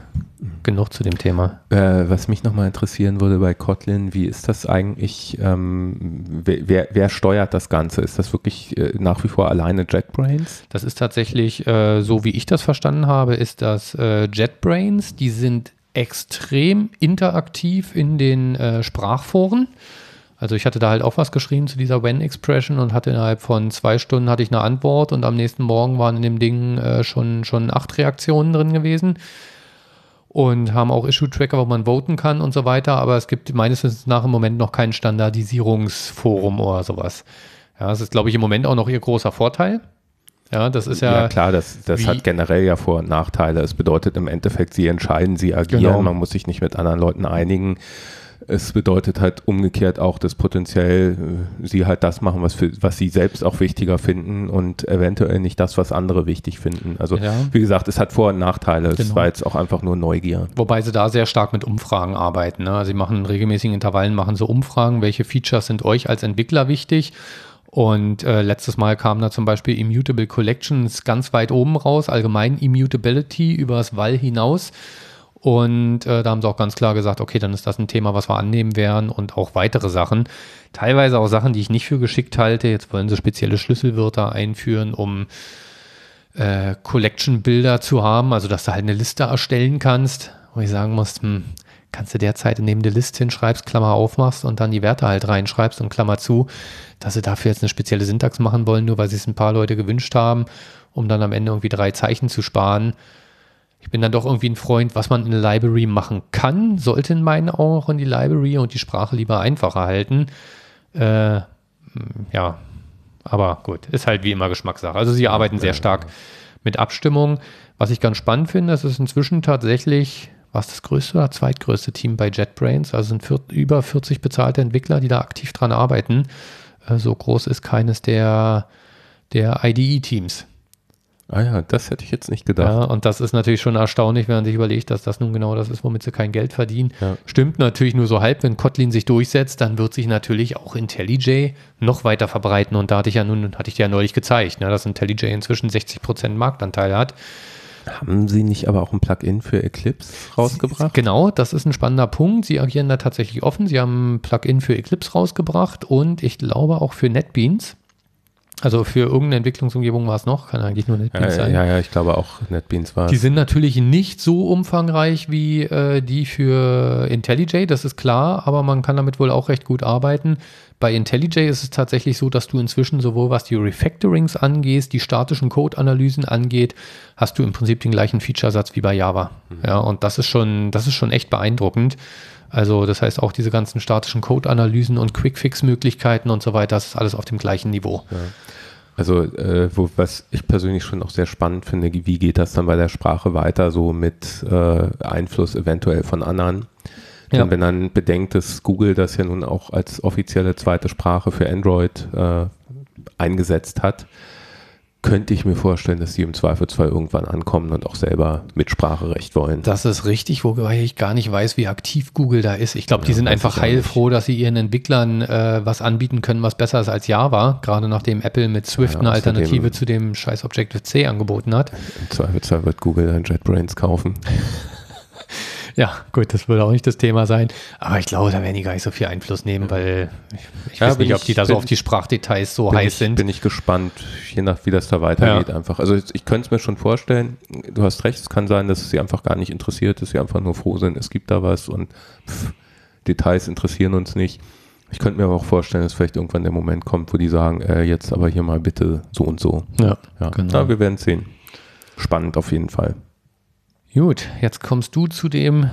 genug zu dem Thema. Äh, was mich nochmal interessieren würde bei Kotlin, wie ist das eigentlich, ähm, wer, wer, steuert das Ganze? Ist das wirklich äh, nach wie vor alleine JetBrains? Das ist tatsächlich, äh, so wie ich das verstanden habe, ist das äh, JetBrains. Die sind extrem interaktiv in den äh, Sprachforen. Also ich hatte da halt auch was geschrieben zu dieser When-Expression und hatte innerhalb von zwei Stunden hatte ich eine Antwort und am nächsten Morgen waren in dem Ding äh, schon, schon acht Reaktionen drin gewesen und haben auch Issue-Tracker, wo man voten kann und so weiter, aber es gibt meines Wissens nach im Moment noch kein Standardisierungsforum oder sowas. Ja, das ist, glaube ich, im Moment auch noch ihr großer Vorteil. Ja, das ist ja. Ja, klar, das, das hat generell ja Vor- und Nachteile. Es bedeutet im Endeffekt, sie entscheiden, sie agieren, genau. man muss sich nicht mit anderen Leuten einigen es bedeutet halt umgekehrt auch, dass potenziell äh, sie halt das machen, was, für, was sie selbst auch wichtiger finden und eventuell nicht das, was andere wichtig finden. Also ja. wie gesagt, es hat Vor- und Nachteile. Genau. Es war jetzt auch einfach nur Neugier. Wobei sie da sehr stark mit Umfragen arbeiten. Ne? Sie machen in regelmäßigen Intervallen machen so Umfragen, welche Features sind euch als Entwickler wichtig. Und äh, letztes Mal kam da zum Beispiel Immutable Collections ganz weit oben raus, allgemein Immutability übers Wall hinaus. Und äh, da haben sie auch ganz klar gesagt, okay, dann ist das ein Thema, was wir annehmen werden und auch weitere Sachen. Teilweise auch Sachen, die ich nicht für geschickt halte. Jetzt wollen sie spezielle Schlüsselwörter einführen, um äh, Collection-Bilder zu haben, also dass du halt eine Liste erstellen kannst, wo ich sagen muss, hm, kannst du derzeit neben der Liste hinschreibst, Klammer aufmachst und dann die Werte halt reinschreibst und Klammer zu, dass sie dafür jetzt eine spezielle Syntax machen wollen, nur weil sie es ein paar Leute gewünscht haben, um dann am Ende irgendwie drei Zeichen zu sparen ich bin dann doch irgendwie ein Freund, was man in der Library machen kann, sollte in meinen Augen auch in die Library und die Sprache lieber einfacher halten. Äh, ja, aber gut, ist halt wie immer Geschmackssache. Also sie arbeiten sehr stark mit Abstimmung. Was ich ganz spannend finde, das ist inzwischen tatsächlich, was das größte oder zweitgrößte Team bei JetBrains, also sind vier, über 40 bezahlte Entwickler, die da aktiv dran arbeiten. Äh, so groß ist keines der, der IDE-Teams. Ah ja, das hätte ich jetzt nicht gedacht. Ja, und das ist natürlich schon erstaunlich, wenn man sich überlegt, dass das nun genau das ist, womit sie kein Geld verdienen. Ja. Stimmt natürlich nur so halb, wenn Kotlin sich durchsetzt, dann wird sich natürlich auch IntelliJ noch weiter verbreiten. Und da hatte ich ja nun, hatte ich dir ja neulich gezeigt, ne, dass IntelliJ inzwischen 60% Marktanteil hat. Haben Sie nicht aber auch ein Plugin für Eclipse rausgebracht? Genau, das ist ein spannender Punkt. Sie agieren da tatsächlich offen. Sie haben ein Plugin für Eclipse rausgebracht und ich glaube auch für NetBeans. Also für irgendeine Entwicklungsumgebung war es noch, kann eigentlich nur NetBeans ja, sein. Ja, ja, ich glaube auch NetBeans war Die sind natürlich nicht so umfangreich wie äh, die für IntelliJ, das ist klar, aber man kann damit wohl auch recht gut arbeiten. Bei IntelliJ ist es tatsächlich so, dass du inzwischen sowohl was die Refactorings angeht, die statischen Code-Analysen angeht, hast du im Prinzip den gleichen Featuresatz wie bei Java. Mhm. Ja, und das ist schon, das ist schon echt beeindruckend. Also das heißt auch diese ganzen statischen Code-Analysen und Quick-Fix-Möglichkeiten und so weiter, das ist alles auf dem gleichen Niveau. Ja. Also äh, wo, was ich persönlich schon auch sehr spannend finde, wie geht das dann bei der Sprache weiter, so mit äh, Einfluss eventuell von anderen. Ja. Denn wenn man bedenkt, dass Google das ja nun auch als offizielle zweite Sprache für Android äh, eingesetzt hat, könnte ich mir vorstellen, dass sie im Zweifelsfall irgendwann ankommen und auch selber Mitspracherecht wollen. Das ist richtig, wobei ich gar nicht weiß, wie aktiv Google da ist. Ich glaube, ja, die sind einfach heilfroh, dass sie ihren Entwicklern äh, was anbieten können, was besser ist als Java, gerade nachdem Apple mit Swift ja, eine Alternative zu dem scheiß Objective-C angeboten hat. Im Zweifelsfall wird Google dann JetBrains kaufen. [laughs] Ja, gut, das würde auch nicht das Thema sein. Aber ich glaube, da werden die gar nicht so viel Einfluss nehmen, weil ich, ich ja, weiß nicht, ob die da so auf die Sprachdetails so heiß ich, sind. Bin ich gespannt, je nach wie das da weitergeht ja. einfach. Also ich, ich könnte es mir schon vorstellen, du hast recht, es kann sein, dass es sie einfach gar nicht interessiert, dass sie einfach nur froh sind, es gibt da was und pff, Details interessieren uns nicht. Ich könnte mir aber auch vorstellen, dass vielleicht irgendwann der Moment kommt, wo die sagen, äh, jetzt aber hier mal bitte so und so. Ja, ja. genau. Ja, wir werden sehen. Spannend auf jeden Fall. Gut, jetzt kommst du zu dem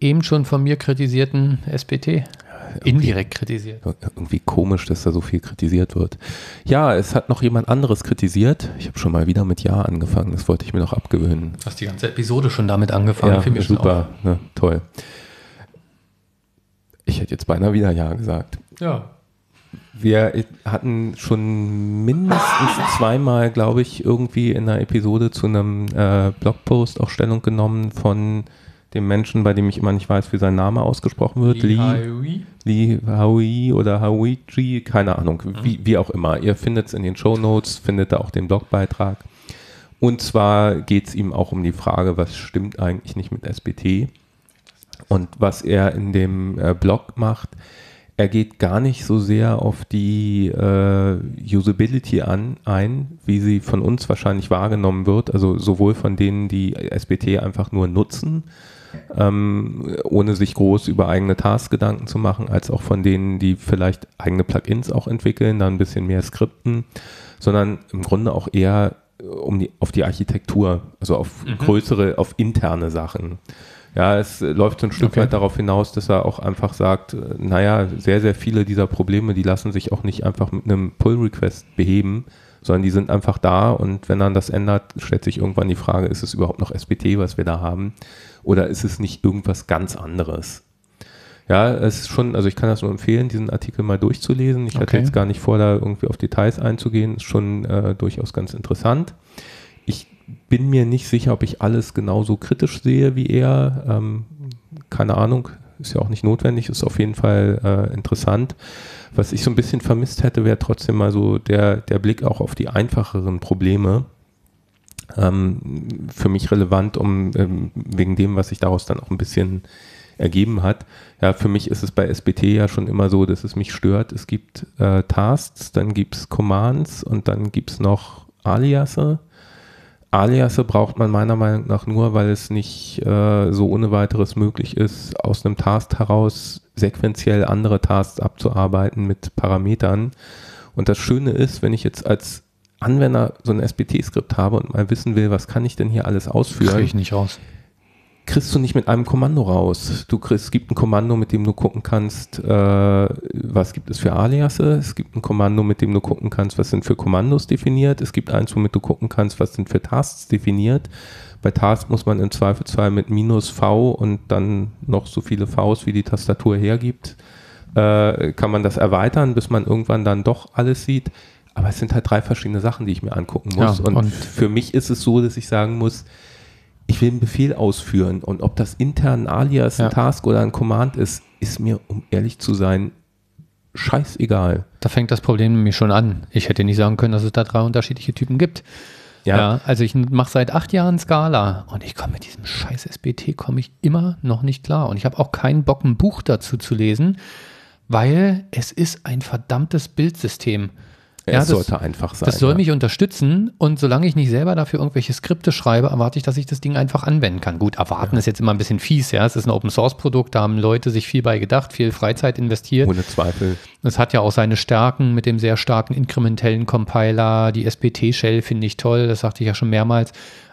eben schon von mir kritisierten SPT. Indirekt kritisiert. Irgendwie komisch, dass da so viel kritisiert wird. Ja, es hat noch jemand anderes kritisiert. Ich habe schon mal wieder mit Ja angefangen. Das wollte ich mir noch abgewöhnen. Du hast die ganze Episode schon damit angefangen. Ja, super. Ne, toll. Ich hätte jetzt beinahe wieder Ja gesagt. Ja. Wir hatten schon mindestens zweimal, glaube ich, irgendwie in einer Episode zu einem äh, Blogpost auch Stellung genommen von dem Menschen, bei dem ich immer nicht weiß, wie sein Name ausgesprochen wird. Lee, Lee, Lee Haui oder Hauiji, keine Ahnung, mhm. wie, wie auch immer. Ihr findet es in den Show Notes, findet da auch den Blogbeitrag. Und zwar geht es ihm auch um die Frage, was stimmt eigentlich nicht mit SBT? Und was er in dem äh, Blog macht, er geht gar nicht so sehr auf die äh, Usability an, ein, wie sie von uns wahrscheinlich wahrgenommen wird. Also sowohl von denen, die SBT einfach nur nutzen, ähm, ohne sich groß über eigene Tasks Gedanken zu machen, als auch von denen, die vielleicht eigene Plugins auch entwickeln, dann ein bisschen mehr skripten, sondern im Grunde auch eher um die, auf die Architektur, also auf mhm. größere, auf interne Sachen. Ja, es läuft so ein Stück okay. weit darauf hinaus, dass er auch einfach sagt, äh, naja, sehr, sehr viele dieser Probleme, die lassen sich auch nicht einfach mit einem Pull-Request beheben, sondern die sind einfach da und wenn dann das ändert, stellt sich irgendwann die Frage, ist es überhaupt noch SBT, was wir da haben, oder ist es nicht irgendwas ganz anderes? Ja, es ist schon, also ich kann das nur empfehlen, diesen Artikel mal durchzulesen. Ich okay. hatte jetzt gar nicht vor, da irgendwie auf Details einzugehen, ist schon äh, durchaus ganz interessant. Bin mir nicht sicher, ob ich alles genauso kritisch sehe wie er. Ähm, keine Ahnung, ist ja auch nicht notwendig, ist auf jeden Fall äh, interessant. Was ich so ein bisschen vermisst hätte, wäre trotzdem mal so der, der Blick auch auf die einfacheren Probleme. Ähm, für mich relevant, um ähm, wegen dem, was sich daraus dann auch ein bisschen ergeben hat. Ja, für mich ist es bei SBT ja schon immer so, dass es mich stört. Es gibt äh, Tasks, dann gibt es Commands und dann gibt es noch Aliasse. Aliasse braucht man meiner Meinung nach nur, weil es nicht äh, so ohne weiteres möglich ist, aus einem Task heraus sequenziell andere Tasks abzuarbeiten mit Parametern. Und das Schöne ist, wenn ich jetzt als Anwender so ein SBT-Skript habe und mal wissen will, was kann ich denn hier alles ausführen? Kriege ich nicht raus kriegst du nicht mit einem Kommando raus. Du kriegst, es gibt ein Kommando, mit dem du gucken kannst, äh, was gibt es für Aliasse. Es gibt ein Kommando, mit dem du gucken kannst, was sind für Kommandos definiert. Es gibt eins, womit du gucken kannst, was sind für Tasks definiert. Bei Tasks muss man im Zweifelsfall mit minus V und dann noch so viele Vs, wie die Tastatur hergibt, äh, kann man das erweitern, bis man irgendwann dann doch alles sieht. Aber es sind halt drei verschiedene Sachen, die ich mir angucken muss. Ja, und, und für mich ist es so, dass ich sagen muss, ich will einen Befehl ausführen und ob das intern ein Alias, ein ja. Task oder ein Command ist, ist mir, um ehrlich zu sein, scheißegal. Da fängt das Problem nämlich schon an. Ich hätte nicht sagen können, dass es da drei unterschiedliche Typen gibt. Ja. ja also ich mache seit acht Jahren Scala und ich komme mit diesem scheiß SBT komme ich immer noch nicht klar. Und ich habe auch keinen Bock, ein Buch dazu zu lesen, weil es ist ein verdammtes Bildsystem. Es ja, das, sollte einfach sein. Das soll ja. mich unterstützen und solange ich nicht selber dafür irgendwelche Skripte schreibe, erwarte ich, dass ich das Ding einfach anwenden kann. Gut, erwarten ja. ist jetzt immer ein bisschen fies, ja. Es ist ein Open Source Produkt, da haben Leute sich viel bei gedacht, viel Freizeit investiert. Ohne Zweifel. Es hat ja auch seine Stärken mit dem sehr starken inkrementellen Compiler. Die SPT-Shell finde ich toll, das sagte ich ja schon mehrmals.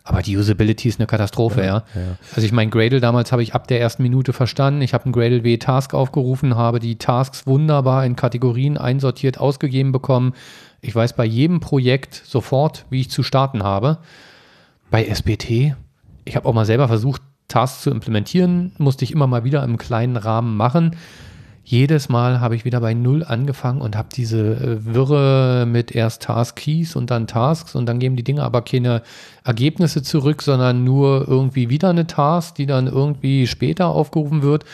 Aber die Usability ist eine Katastrophe, ja. ja. ja. Also ich mein Gradle damals habe ich ab der ersten Minute verstanden. Ich habe einen Gradle W Task aufgerufen, habe die Tasks wunderbar in Kategorien einsortiert, ausgegeben bekommen. Ich weiß bei jedem Projekt sofort, wie ich zu starten habe. Bei SBT, ich habe auch mal selber versucht, Tasks zu implementieren, musste ich immer mal wieder im kleinen Rahmen machen jedes Mal habe ich wieder bei Null angefangen und habe diese äh, Wirre mit erst Task Keys und dann Tasks und dann geben die Dinge aber keine Ergebnisse zurück, sondern nur irgendwie wieder eine Task, die dann irgendwie später aufgerufen wird.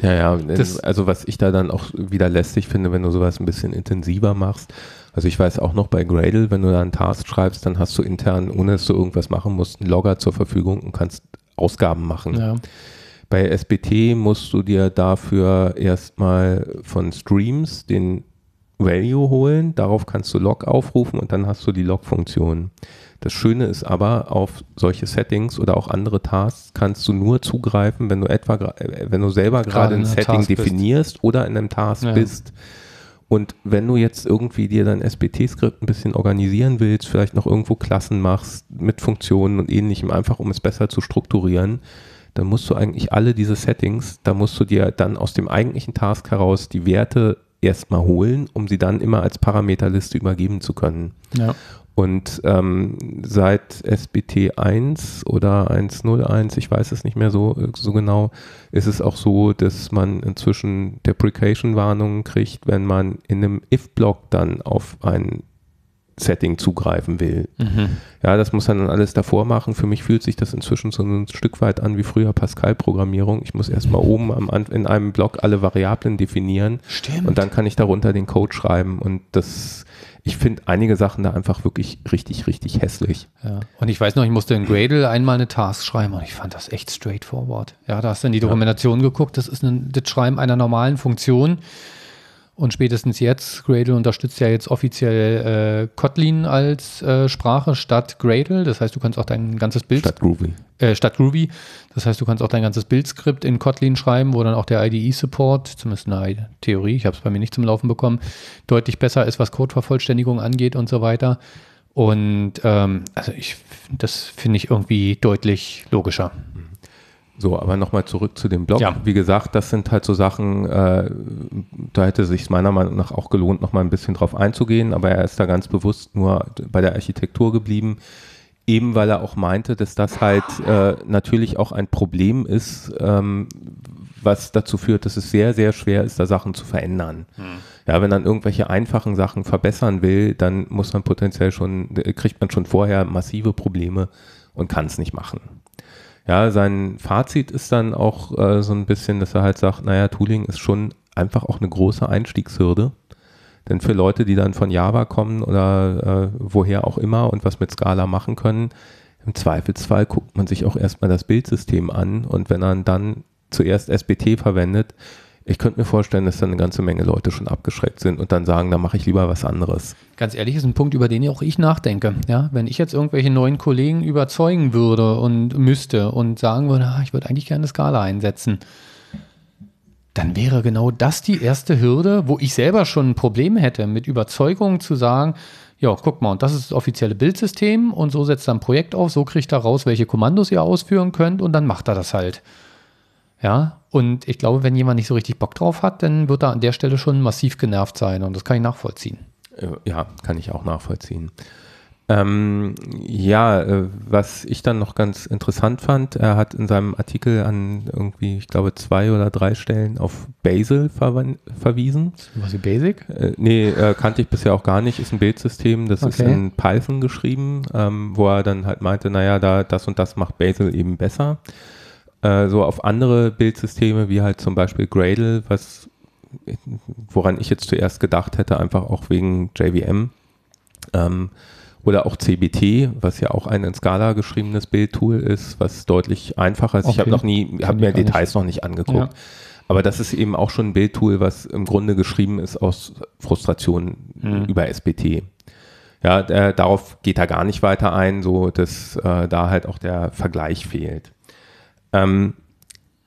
Ja, ja, das, also was ich da dann auch wieder lästig finde, wenn du sowas ein bisschen intensiver machst. Also ich weiß auch noch bei Gradle, wenn du da einen Task schreibst, dann hast du intern, ohne dass du irgendwas machen musst, einen Logger zur Verfügung und kannst Ausgaben machen. Ja. Bei SBT musst du dir dafür erstmal von Streams den Value holen, darauf kannst du Log aufrufen und dann hast du die Log-Funktion. Das Schöne ist aber, auf solche Settings oder auch andere Tasks kannst du nur zugreifen, wenn du etwa, äh, wenn du selber gerade ein Setting Task definierst bist. oder in einem Task ja. bist. Und wenn du jetzt irgendwie dir dein SBT-Skript ein bisschen organisieren willst, vielleicht noch irgendwo Klassen machst mit Funktionen und ähnlichem, einfach um es besser zu strukturieren, dann musst du eigentlich alle diese Settings, da musst du dir dann aus dem eigentlichen Task heraus die Werte erstmal holen, um sie dann immer als Parameterliste übergeben zu können. Ja. Und ähm, seit SBT 1 oder 1.01, ich weiß es nicht mehr so, so genau, ist es auch so, dass man inzwischen Deprecation-Warnungen kriegt, wenn man in einem if-Block dann auf ein Setting zugreifen will. Mhm. Ja, das muss dann alles davor machen. Für mich fühlt sich das inzwischen so ein Stück weit an wie früher Pascal-Programmierung. Ich muss erstmal oben am, in einem Block alle Variablen definieren. Stimmt. Und dann kann ich darunter den Code schreiben. Und das, ich finde einige Sachen da einfach wirklich richtig, richtig hässlich. Ja. Und ich weiß noch, ich musste in Gradle einmal eine Task schreiben und ich fand das echt straightforward. Ja, da hast du in die Dokumentation ja. geguckt. Das ist ein, das Schreiben einer normalen Funktion. Und spätestens jetzt, Gradle unterstützt ja jetzt offiziell äh, Kotlin als äh, Sprache statt Gradle. Das heißt, du kannst auch dein ganzes Bild. Statt Groovy. Äh, statt Groovy. Das heißt, du kannst auch dein ganzes Bildskript in Kotlin schreiben, wo dann auch der IDE-Support, zumindest eine Theorie, ich habe es bei mir nicht zum Laufen bekommen, deutlich besser ist, was Codevervollständigung angeht und so weiter. Und ähm, also ich, das finde ich irgendwie deutlich logischer. So, aber nochmal zurück zu dem Blog. Ja. Wie gesagt, das sind halt so Sachen, äh, da hätte sich meiner Meinung nach auch gelohnt, nochmal ein bisschen drauf einzugehen, aber er ist da ganz bewusst nur bei der Architektur geblieben, eben weil er auch meinte, dass das halt äh, natürlich auch ein Problem ist, ähm, was dazu führt, dass es sehr, sehr schwer ist, da Sachen zu verändern. Hm. Ja, wenn man irgendwelche einfachen Sachen verbessern will, dann muss man potenziell schon, kriegt man schon vorher massive Probleme und kann es nicht machen. Ja, sein Fazit ist dann auch äh, so ein bisschen, dass er halt sagt, naja, Tooling ist schon einfach auch eine große Einstiegshürde. Denn für Leute, die dann von Java kommen oder äh, woher auch immer und was mit Scala machen können, im Zweifelsfall guckt man sich auch erstmal das Bildsystem an und wenn man dann zuerst SBT verwendet, ich könnte mir vorstellen, dass da eine ganze Menge Leute schon abgeschreckt sind und dann sagen, da mache ich lieber was anderes. Ganz ehrlich, ist ein Punkt, über den auch ich nachdenke. Ja, wenn ich jetzt irgendwelche neuen Kollegen überzeugen würde und müsste und sagen würde, ah, ich würde eigentlich gerne eine Skala einsetzen, dann wäre genau das die erste Hürde, wo ich selber schon ein Problem hätte, mit Überzeugung zu sagen, ja, guck mal, und das ist das offizielle Bildsystem und so setzt er ein Projekt auf, so kriegt er raus, welche Kommandos ihr ausführen könnt und dann macht er das halt. Ja, und ich glaube, wenn jemand nicht so richtig Bock drauf hat, dann wird er an der Stelle schon massiv genervt sein und das kann ich nachvollziehen. Äh, ja, kann ich auch nachvollziehen. Ähm, ja, äh, was ich dann noch ganz interessant fand, er hat in seinem Artikel an irgendwie, ich glaube, zwei oder drei Stellen auf Basil verwiesen. Was ist Basic? Äh, nee, äh, kannte ich bisher auch gar nicht. Ist ein Bildsystem, das okay. ist in Python geschrieben, ähm, wo er dann halt meinte, naja, da das und das macht Basil eben besser. Äh, so auf andere Bildsysteme, wie halt zum Beispiel Gradle, was, woran ich jetzt zuerst gedacht hätte, einfach auch wegen JVM. Ähm, Oder auch CBT, was ja auch ein in Scala geschriebenes Bildtool ist, was deutlich einfacher ist. Ich habe Okay. noch nie, habe mir gar nicht. Details noch nicht angeguckt. Ja. Aber das ist eben auch schon ein Bildtool, was im Grunde geschrieben ist aus Frustration Mhm. über SBT. Ja, äh, darauf geht er gar nicht weiter ein, so dass äh, da halt auch der Vergleich fehlt. Ähm,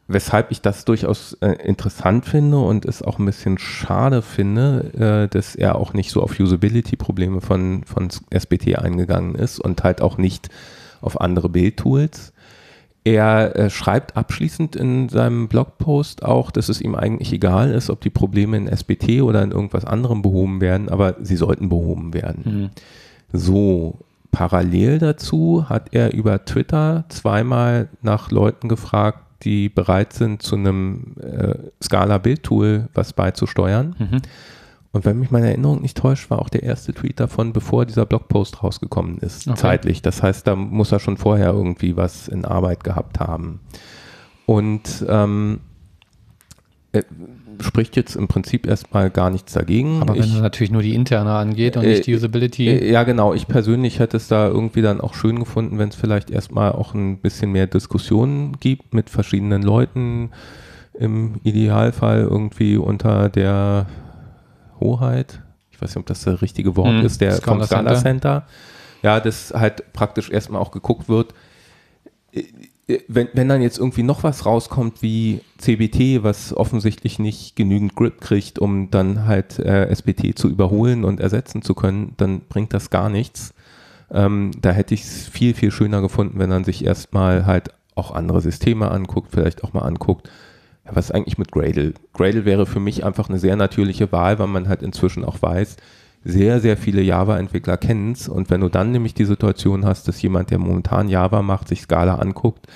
weshalb ich das durchaus äh, interessant finde und es auch ein bisschen schade finde, äh, dass er auch nicht so auf Usability-Probleme von, von SBT eingegangen ist und halt auch nicht auf andere Bildtools. Er äh, schreibt abschließend in seinem Blogpost auch, dass es ihm eigentlich egal ist, ob die Probleme in SBT oder in irgendwas anderem behoben werden, aber sie sollten behoben werden. Mhm. So, parallel dazu hat er über Twitter zweimal nach Leuten gefragt, die bereit sind, zu einem äh, Scala-Bildtool was beizusteuern. Mhm. Und wenn mich meine Erinnerung nicht täuscht, war auch der erste Tweet davon, bevor dieser Blogpost rausgekommen ist, Okay. zeitlich. Das heißt, da muss er schon vorher irgendwie was in Arbeit gehabt haben. Und ähm, äh, spricht jetzt im Prinzip erstmal gar nichts dagegen. Aber wenn Ich- es natürlich nur die interne angeht und nicht die Äh, Usability. äh, Ja, genau. Ich persönlich hätte es da irgendwie dann auch schön gefunden, wenn es vielleicht erstmal auch ein bisschen mehr Diskussionen gibt mit verschiedenen Leuten. Im Idealfall irgendwie unter der Hoheit. Ich weiß nicht, ob das das richtige Wort Hm, ist, der Scala vom Scala Center. Center. Ja, dass halt praktisch erstmal auch geguckt wird, äh, äh, wenn, wenn dann jetzt irgendwie noch was rauskommt wie CBT, was offensichtlich nicht genügend Grip kriegt, um dann halt äh, SBT zu überholen und ersetzen zu können, dann bringt das gar nichts. Ähm, da hätte ich es viel, viel schöner gefunden, wenn man sich erstmal halt auch andere Systeme anguckt, vielleicht auch mal anguckt, was ist eigentlich mit Gradle? Gradle wäre für mich einfach eine sehr natürliche Wahl, weil man halt inzwischen auch weiß, sehr, sehr viele Java-Entwickler kennen es. Und wenn du dann nämlich die Situation hast, dass jemand, der momentan Java macht, sich Scala anguckt,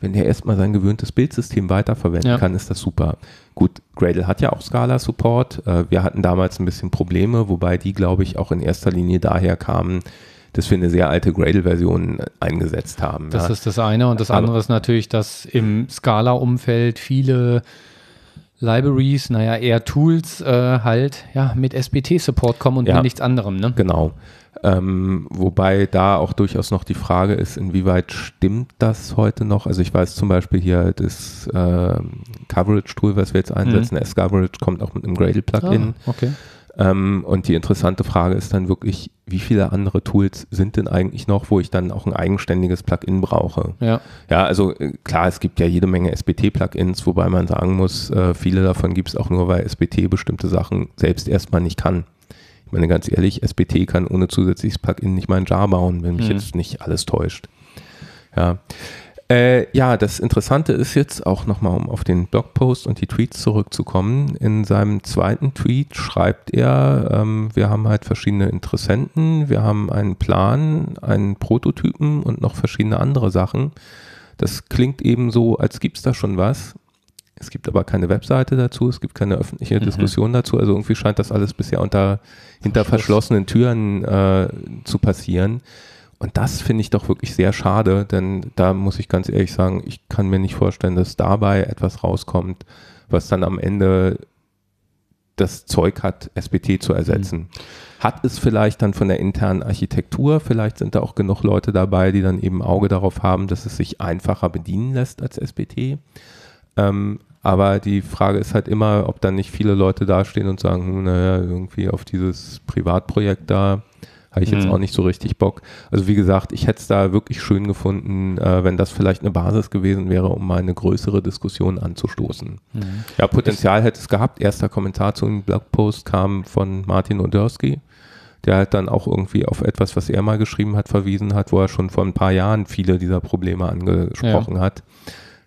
wenn der erstmal sein gewöhntes Bildsystem weiterverwenden Ja. kann, ist das super. Gut, Gradle hat ja auch Scala-Support. Äh, wir hatten damals ein bisschen Probleme, wobei die, glaube ich, auch in erster Linie daher kamen, dass wir eine sehr alte Gradle-Version eingesetzt haben. Das ja. ist das eine. Und das Aber- andere ist natürlich, dass im Scala-Umfeld viele Libraries, naja, eher Tools äh, halt ja, mit SBT-Support kommen und Ja. nichts anderem. Ne? Genau. Ähm, wobei da auch durchaus noch die Frage ist, inwieweit stimmt das heute noch? Also ich weiß zum Beispiel hier das ähm, Coverage-Tool, was wir jetzt einsetzen, S-Coverage, kommt auch mit einem Gradle-Plugin. Ah, okay. Ähm, und die interessante Frage ist dann wirklich, wie viele andere Tools sind denn eigentlich noch, wo ich dann auch ein eigenständiges Plugin brauche? Ja. Ja, also äh, klar, es gibt ja jede Menge SBT-Plugins, wobei man sagen muss, äh, viele davon gibt es auch nur, weil SBT bestimmte Sachen selbst erstmal nicht kann. Ich meine ganz ehrlich, SBT kann ohne zusätzliches Plugin nicht mal ein Jar bauen, wenn mich Mhm. jetzt nicht alles täuscht. Ja. Äh, ja, das Interessante ist jetzt auch nochmal, um auf den Blogpost und die Tweets zurückzukommen. In seinem zweiten Tweet schreibt er, ähm, wir haben halt verschiedene Interessenten, wir haben einen Plan, einen Prototypen und noch verschiedene andere Sachen. Das klingt eben so, als gibt es da schon was. Es gibt aber keine Webseite dazu, es gibt keine öffentliche Mhm. Diskussion dazu. Also irgendwie scheint das alles bisher unter, hinter Verschluss. verschlossenen Türen äh, zu passieren. Und das finde ich doch wirklich sehr schade, denn da muss ich ganz ehrlich sagen, ich kann mir nicht vorstellen, dass dabei etwas rauskommt, was dann am Ende das Zeug hat, SBT zu ersetzen. Hat es vielleicht dann von der internen Architektur, vielleicht sind da auch genug Leute dabei, die dann eben Auge darauf haben, dass es sich einfacher bedienen lässt als SBT. Ähm, aber die Frage ist halt immer, ob dann nicht viele Leute dastehen und sagen, naja, irgendwie auf dieses Privatprojekt da habe ich jetzt Mhm. auch nicht so richtig Bock. Also wie gesagt, ich hätte es da wirklich schön gefunden, äh, wenn das vielleicht eine Basis gewesen wäre, um mal eine größere Diskussion anzustoßen. Mhm. Ja, Potenzial hätte es gehabt. Erster Kommentar zu dem Blogpost kam von Martin Odersky, der halt dann auch irgendwie auf etwas, was er mal geschrieben hat, verwiesen hat, wo er schon vor ein paar Jahren viele dieser Probleme angesprochen hat.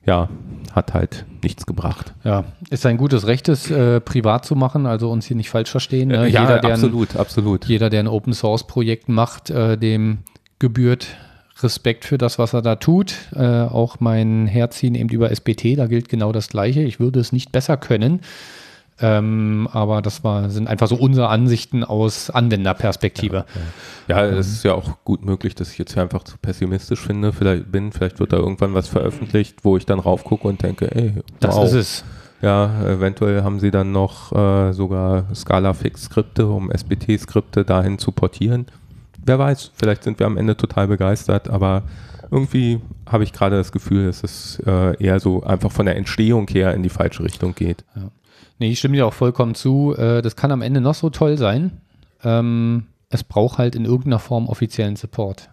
Ja, hat halt nichts gebracht. Ja, ist ein gutes Recht, es äh, privat zu machen, also uns hier nicht falsch verstehen. Ne? ja, jeder, der ein, absolut, absolut. jeder, der ein Open Source Projekt macht, äh, dem gebührt Respekt für das, was er da tut. Äh, auch mein Herziehen eben über SBT, da gilt genau das Gleiche. Ich würde es nicht besser können. Ähm, aber das war, sind einfach so unsere Ansichten aus Anwenderperspektive. Ja, es ist ja auch gut möglich, dass ich jetzt hier einfach zu pessimistisch finde. Vielleicht bin, vielleicht wird da irgendwann was veröffentlicht, wo ich dann raufgucke und denke, ey, Das wow. ist es. Ja, eventuell haben sie dann noch äh, sogar Scala-Fix-Skripte, um SBT-Skripte dahin zu portieren. wer weiß, vielleicht sind wir am Ende total begeistert, aber irgendwie habe ich gerade das Gefühl, dass es äh, eher so einfach von der Entstehung her in die falsche Richtung geht. Ja. Nee, ich stimme dir auch vollkommen zu. Äh, das kann am Ende noch so toll sein. Ähm, es braucht halt in irgendeiner Form offiziellen Support.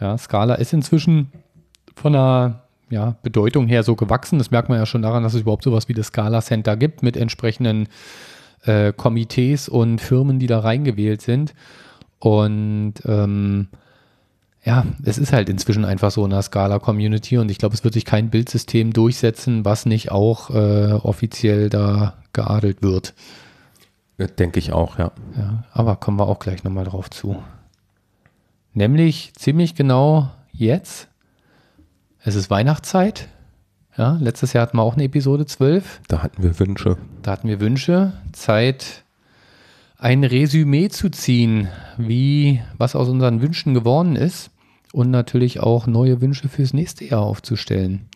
Ja, Scala ist inzwischen von der ja, Bedeutung her so gewachsen. Das merkt man ja schon daran, dass es überhaupt sowas wie das Scala Center gibt mit entsprechenden äh, Komitees und Firmen, die da reingewählt sind. Und ähm, ja, es ist halt inzwischen einfach so in der Scala-Community und ich glaube, es wird sich kein Bildsystem durchsetzen, was nicht auch äh, offiziell da geadelt wird. Denke ich auch, ja. Ja, aber kommen wir auch gleich nochmal drauf zu. Nämlich ziemlich genau jetzt. Es ist Weihnachtszeit. Ja, letztes Jahr hatten wir auch eine Episode 12. Da hatten wir Wünsche. Da hatten wir Wünsche. Zeit, ein Resümee zu ziehen, wie was aus unseren Wünschen geworden ist und natürlich auch neue Wünsche fürs nächste Jahr aufzustellen.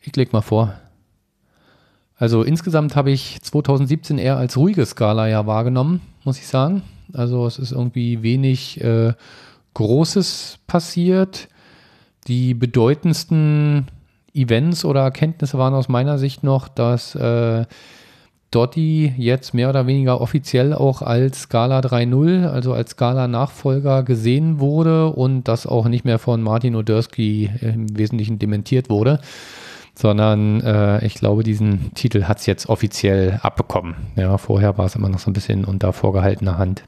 Ich leg mal vor. Also insgesamt habe ich 2017 eher als ruhiges Skala-Jahr wahrgenommen, muss ich sagen. Also es ist irgendwie wenig äh, Großes passiert. Die bedeutendsten Events oder Erkenntnisse waren aus meiner Sicht noch, dass äh, Dotti jetzt mehr oder weniger offiziell auch als Scala 3.0, also als Scala-Nachfolger gesehen wurde und das auch nicht mehr von Martin Odersky im Wesentlichen dementiert wurde, sondern äh, ich glaube, diesen Titel hat es jetzt offiziell abbekommen. Ja, vorher war es immer noch so ein bisschen unter vorgehaltener Hand.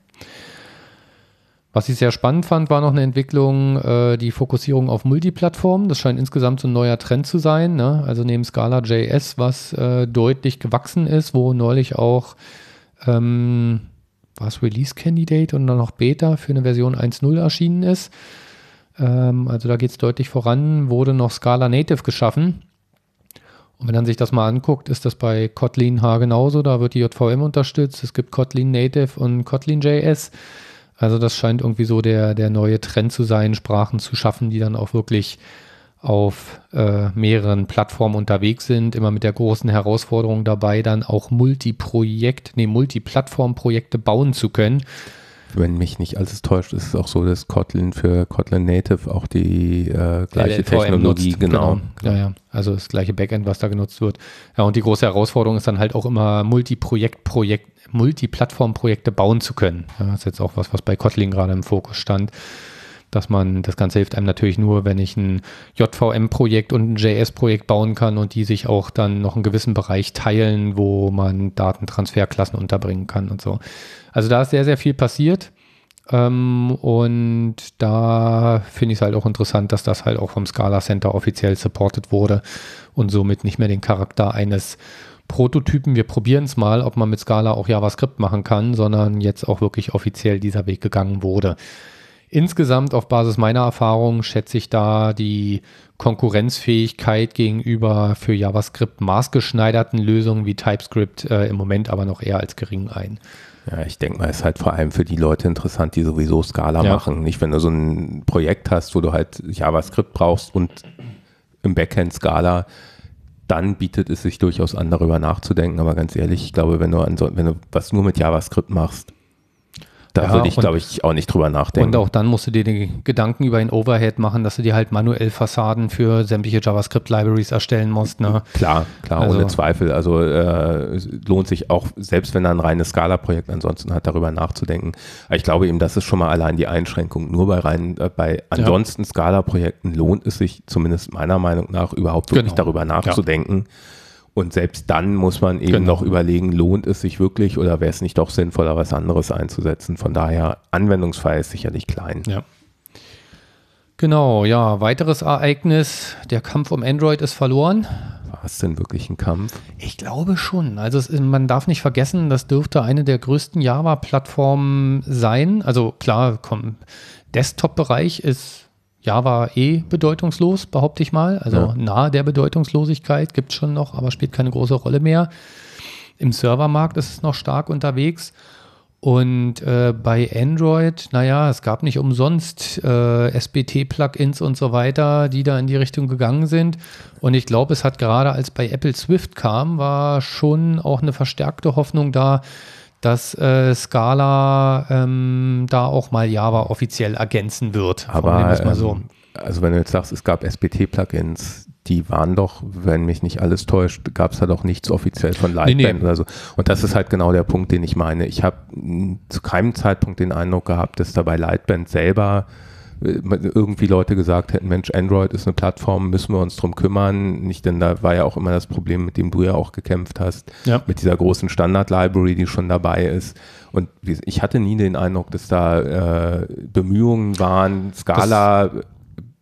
Was ich sehr spannend fand, war noch eine Entwicklung, äh, die Fokussierung auf Multiplattformen. Das scheint insgesamt so ein neuer Trend zu sein. Ne? Also neben Scala JS, was äh, deutlich gewachsen ist, wo neulich auch ähm, was Release Candidate und dann noch Beta für eine Version 1.0 erschienen ist. Ähm, also da geht es deutlich voran, wurde noch Scala Native geschaffen. Und wenn man sich das mal anguckt, ist das bei Kotlin H genauso. Da wird die JVM unterstützt. Es gibt Kotlin Native und Kotlin JS. Also das scheint irgendwie so der, der neue Trend zu sein, Sprachen zu schaffen, die dann auch wirklich auf äh, mehreren Plattformen unterwegs sind, immer mit der großen Herausforderung dabei, dann auch Multiprojekt, nee, Multiplattform-Projekte bauen zu können. Wenn mich nicht alles täuscht, ist es auch so, dass Kotlin für Kotlin Native auch die äh, gleiche LLVM Technologie, nutzt, genau. genau. Ja, ja. Also das gleiche Backend, was da genutzt wird. Ja, und die große Herausforderung ist dann halt auch immer Multiprojekt, Projekt, Multiplattform-Projekte bauen zu können. Ja, das ist jetzt auch was, was bei Kotlin gerade im Fokus stand. Dass man, das Ganze hilft einem natürlich nur, wenn ich ein JVM-Projekt und ein JS-Projekt bauen kann und die sich auch dann noch einen gewissen Bereich teilen, wo man Datentransferklassen unterbringen kann und so. Also da ist sehr, sehr viel passiert. Ähm, und da finde ich es halt auch interessant, dass das halt auch vom Scala Center offiziell supported wurde und somit nicht mehr den Charakter eines Prototypen, wir probieren es mal, ob man mit Scala auch JavaScript machen kann, sondern jetzt auch wirklich offiziell dieser Weg gegangen wurde. Insgesamt auf Basis meiner Erfahrung schätze ich da die Konkurrenzfähigkeit gegenüber für JavaScript maßgeschneiderten Lösungen wie TypeScript äh, im Moment aber noch eher als gering ein. Ja, ich denke mal, es ist halt vor allem für die Leute interessant, die sowieso Scala ja. machen. Nicht, wenn du so ein Projekt hast, wo du halt JavaScript brauchst und im Backend Scala, dann bietet es sich durchaus an, darüber nachzudenken. Aber ganz ehrlich, ich glaube, wenn du, an so, wenn du was nur mit JavaScript machst, da ja, würde ich, glaube ich, auch nicht drüber nachdenken. Und auch dann musst du dir die Gedanken über den Overhead machen, dass du dir halt manuell Fassaden für sämtliche JavaScript-Libraries erstellen musst. Ne? Klar, klar, also, ohne Zweifel. Also äh, lohnt sich auch, selbst wenn er ein reines Scala-Projekt ansonsten hat, darüber nachzudenken. Aber ich glaube eben, das ist schon mal allein die Einschränkung. Nur bei rein, äh, bei ansonsten ja. Scala-Projekten lohnt es sich, zumindest meiner Meinung nach, überhaupt wirklich genau. darüber nachzudenken. Ja und selbst dann muss man eben genau. noch überlegen, lohnt es sich wirklich oder wäre es nicht doch sinnvoller, was anderes einzusetzen. Von daher, Anwendungsfall ist sicherlich klein. Ja. Genau, ja, weiteres Ereignis, der Kampf um Android ist verloren. War es denn wirklich ein Kampf? Ich glaube schon. Also es, man darf nicht vergessen, das dürfte eine der größten Java-Plattformen sein. Also klar, Desktop-Bereich ist Java eh bedeutungslos, behaupte ich mal. Also ja. nahe der Bedeutungslosigkeit gibt es schon noch, aber spielt keine große Rolle mehr. Im Servermarkt ist es noch stark unterwegs. Und äh, bei Android, naja, es gab nicht umsonst äh, SBT-Plugins und so weiter, die da in die Richtung gegangen sind. Und ich glaube, es hat gerade als bei Apple Swift kam, war schon auch eine verstärkte Hoffnung da, dass äh, Scala ähm, da auch mal Java offiziell ergänzen wird. Aber ähm, so. also wenn du jetzt sagst, es gab SPT-Plugins, die waren doch, wenn mich nicht alles täuscht, gab es da doch nichts offiziell von Lightband nee, nee. oder so. Und das ist halt genau der Punkt, den ich meine. Ich habe zu keinem Zeitpunkt den Eindruck gehabt, dass da bei Lightband selber irgendwie Leute gesagt hätten, Mensch, Android ist eine Plattform, müssen wir uns drum kümmern. Nicht, denn da war ja auch immer das Problem, mit dem du ja auch gekämpft hast, ja. mit dieser großen Standard-Library, die schon dabei ist. Und ich hatte nie den Eindruck, dass da äh, Bemühungen waren, Scala das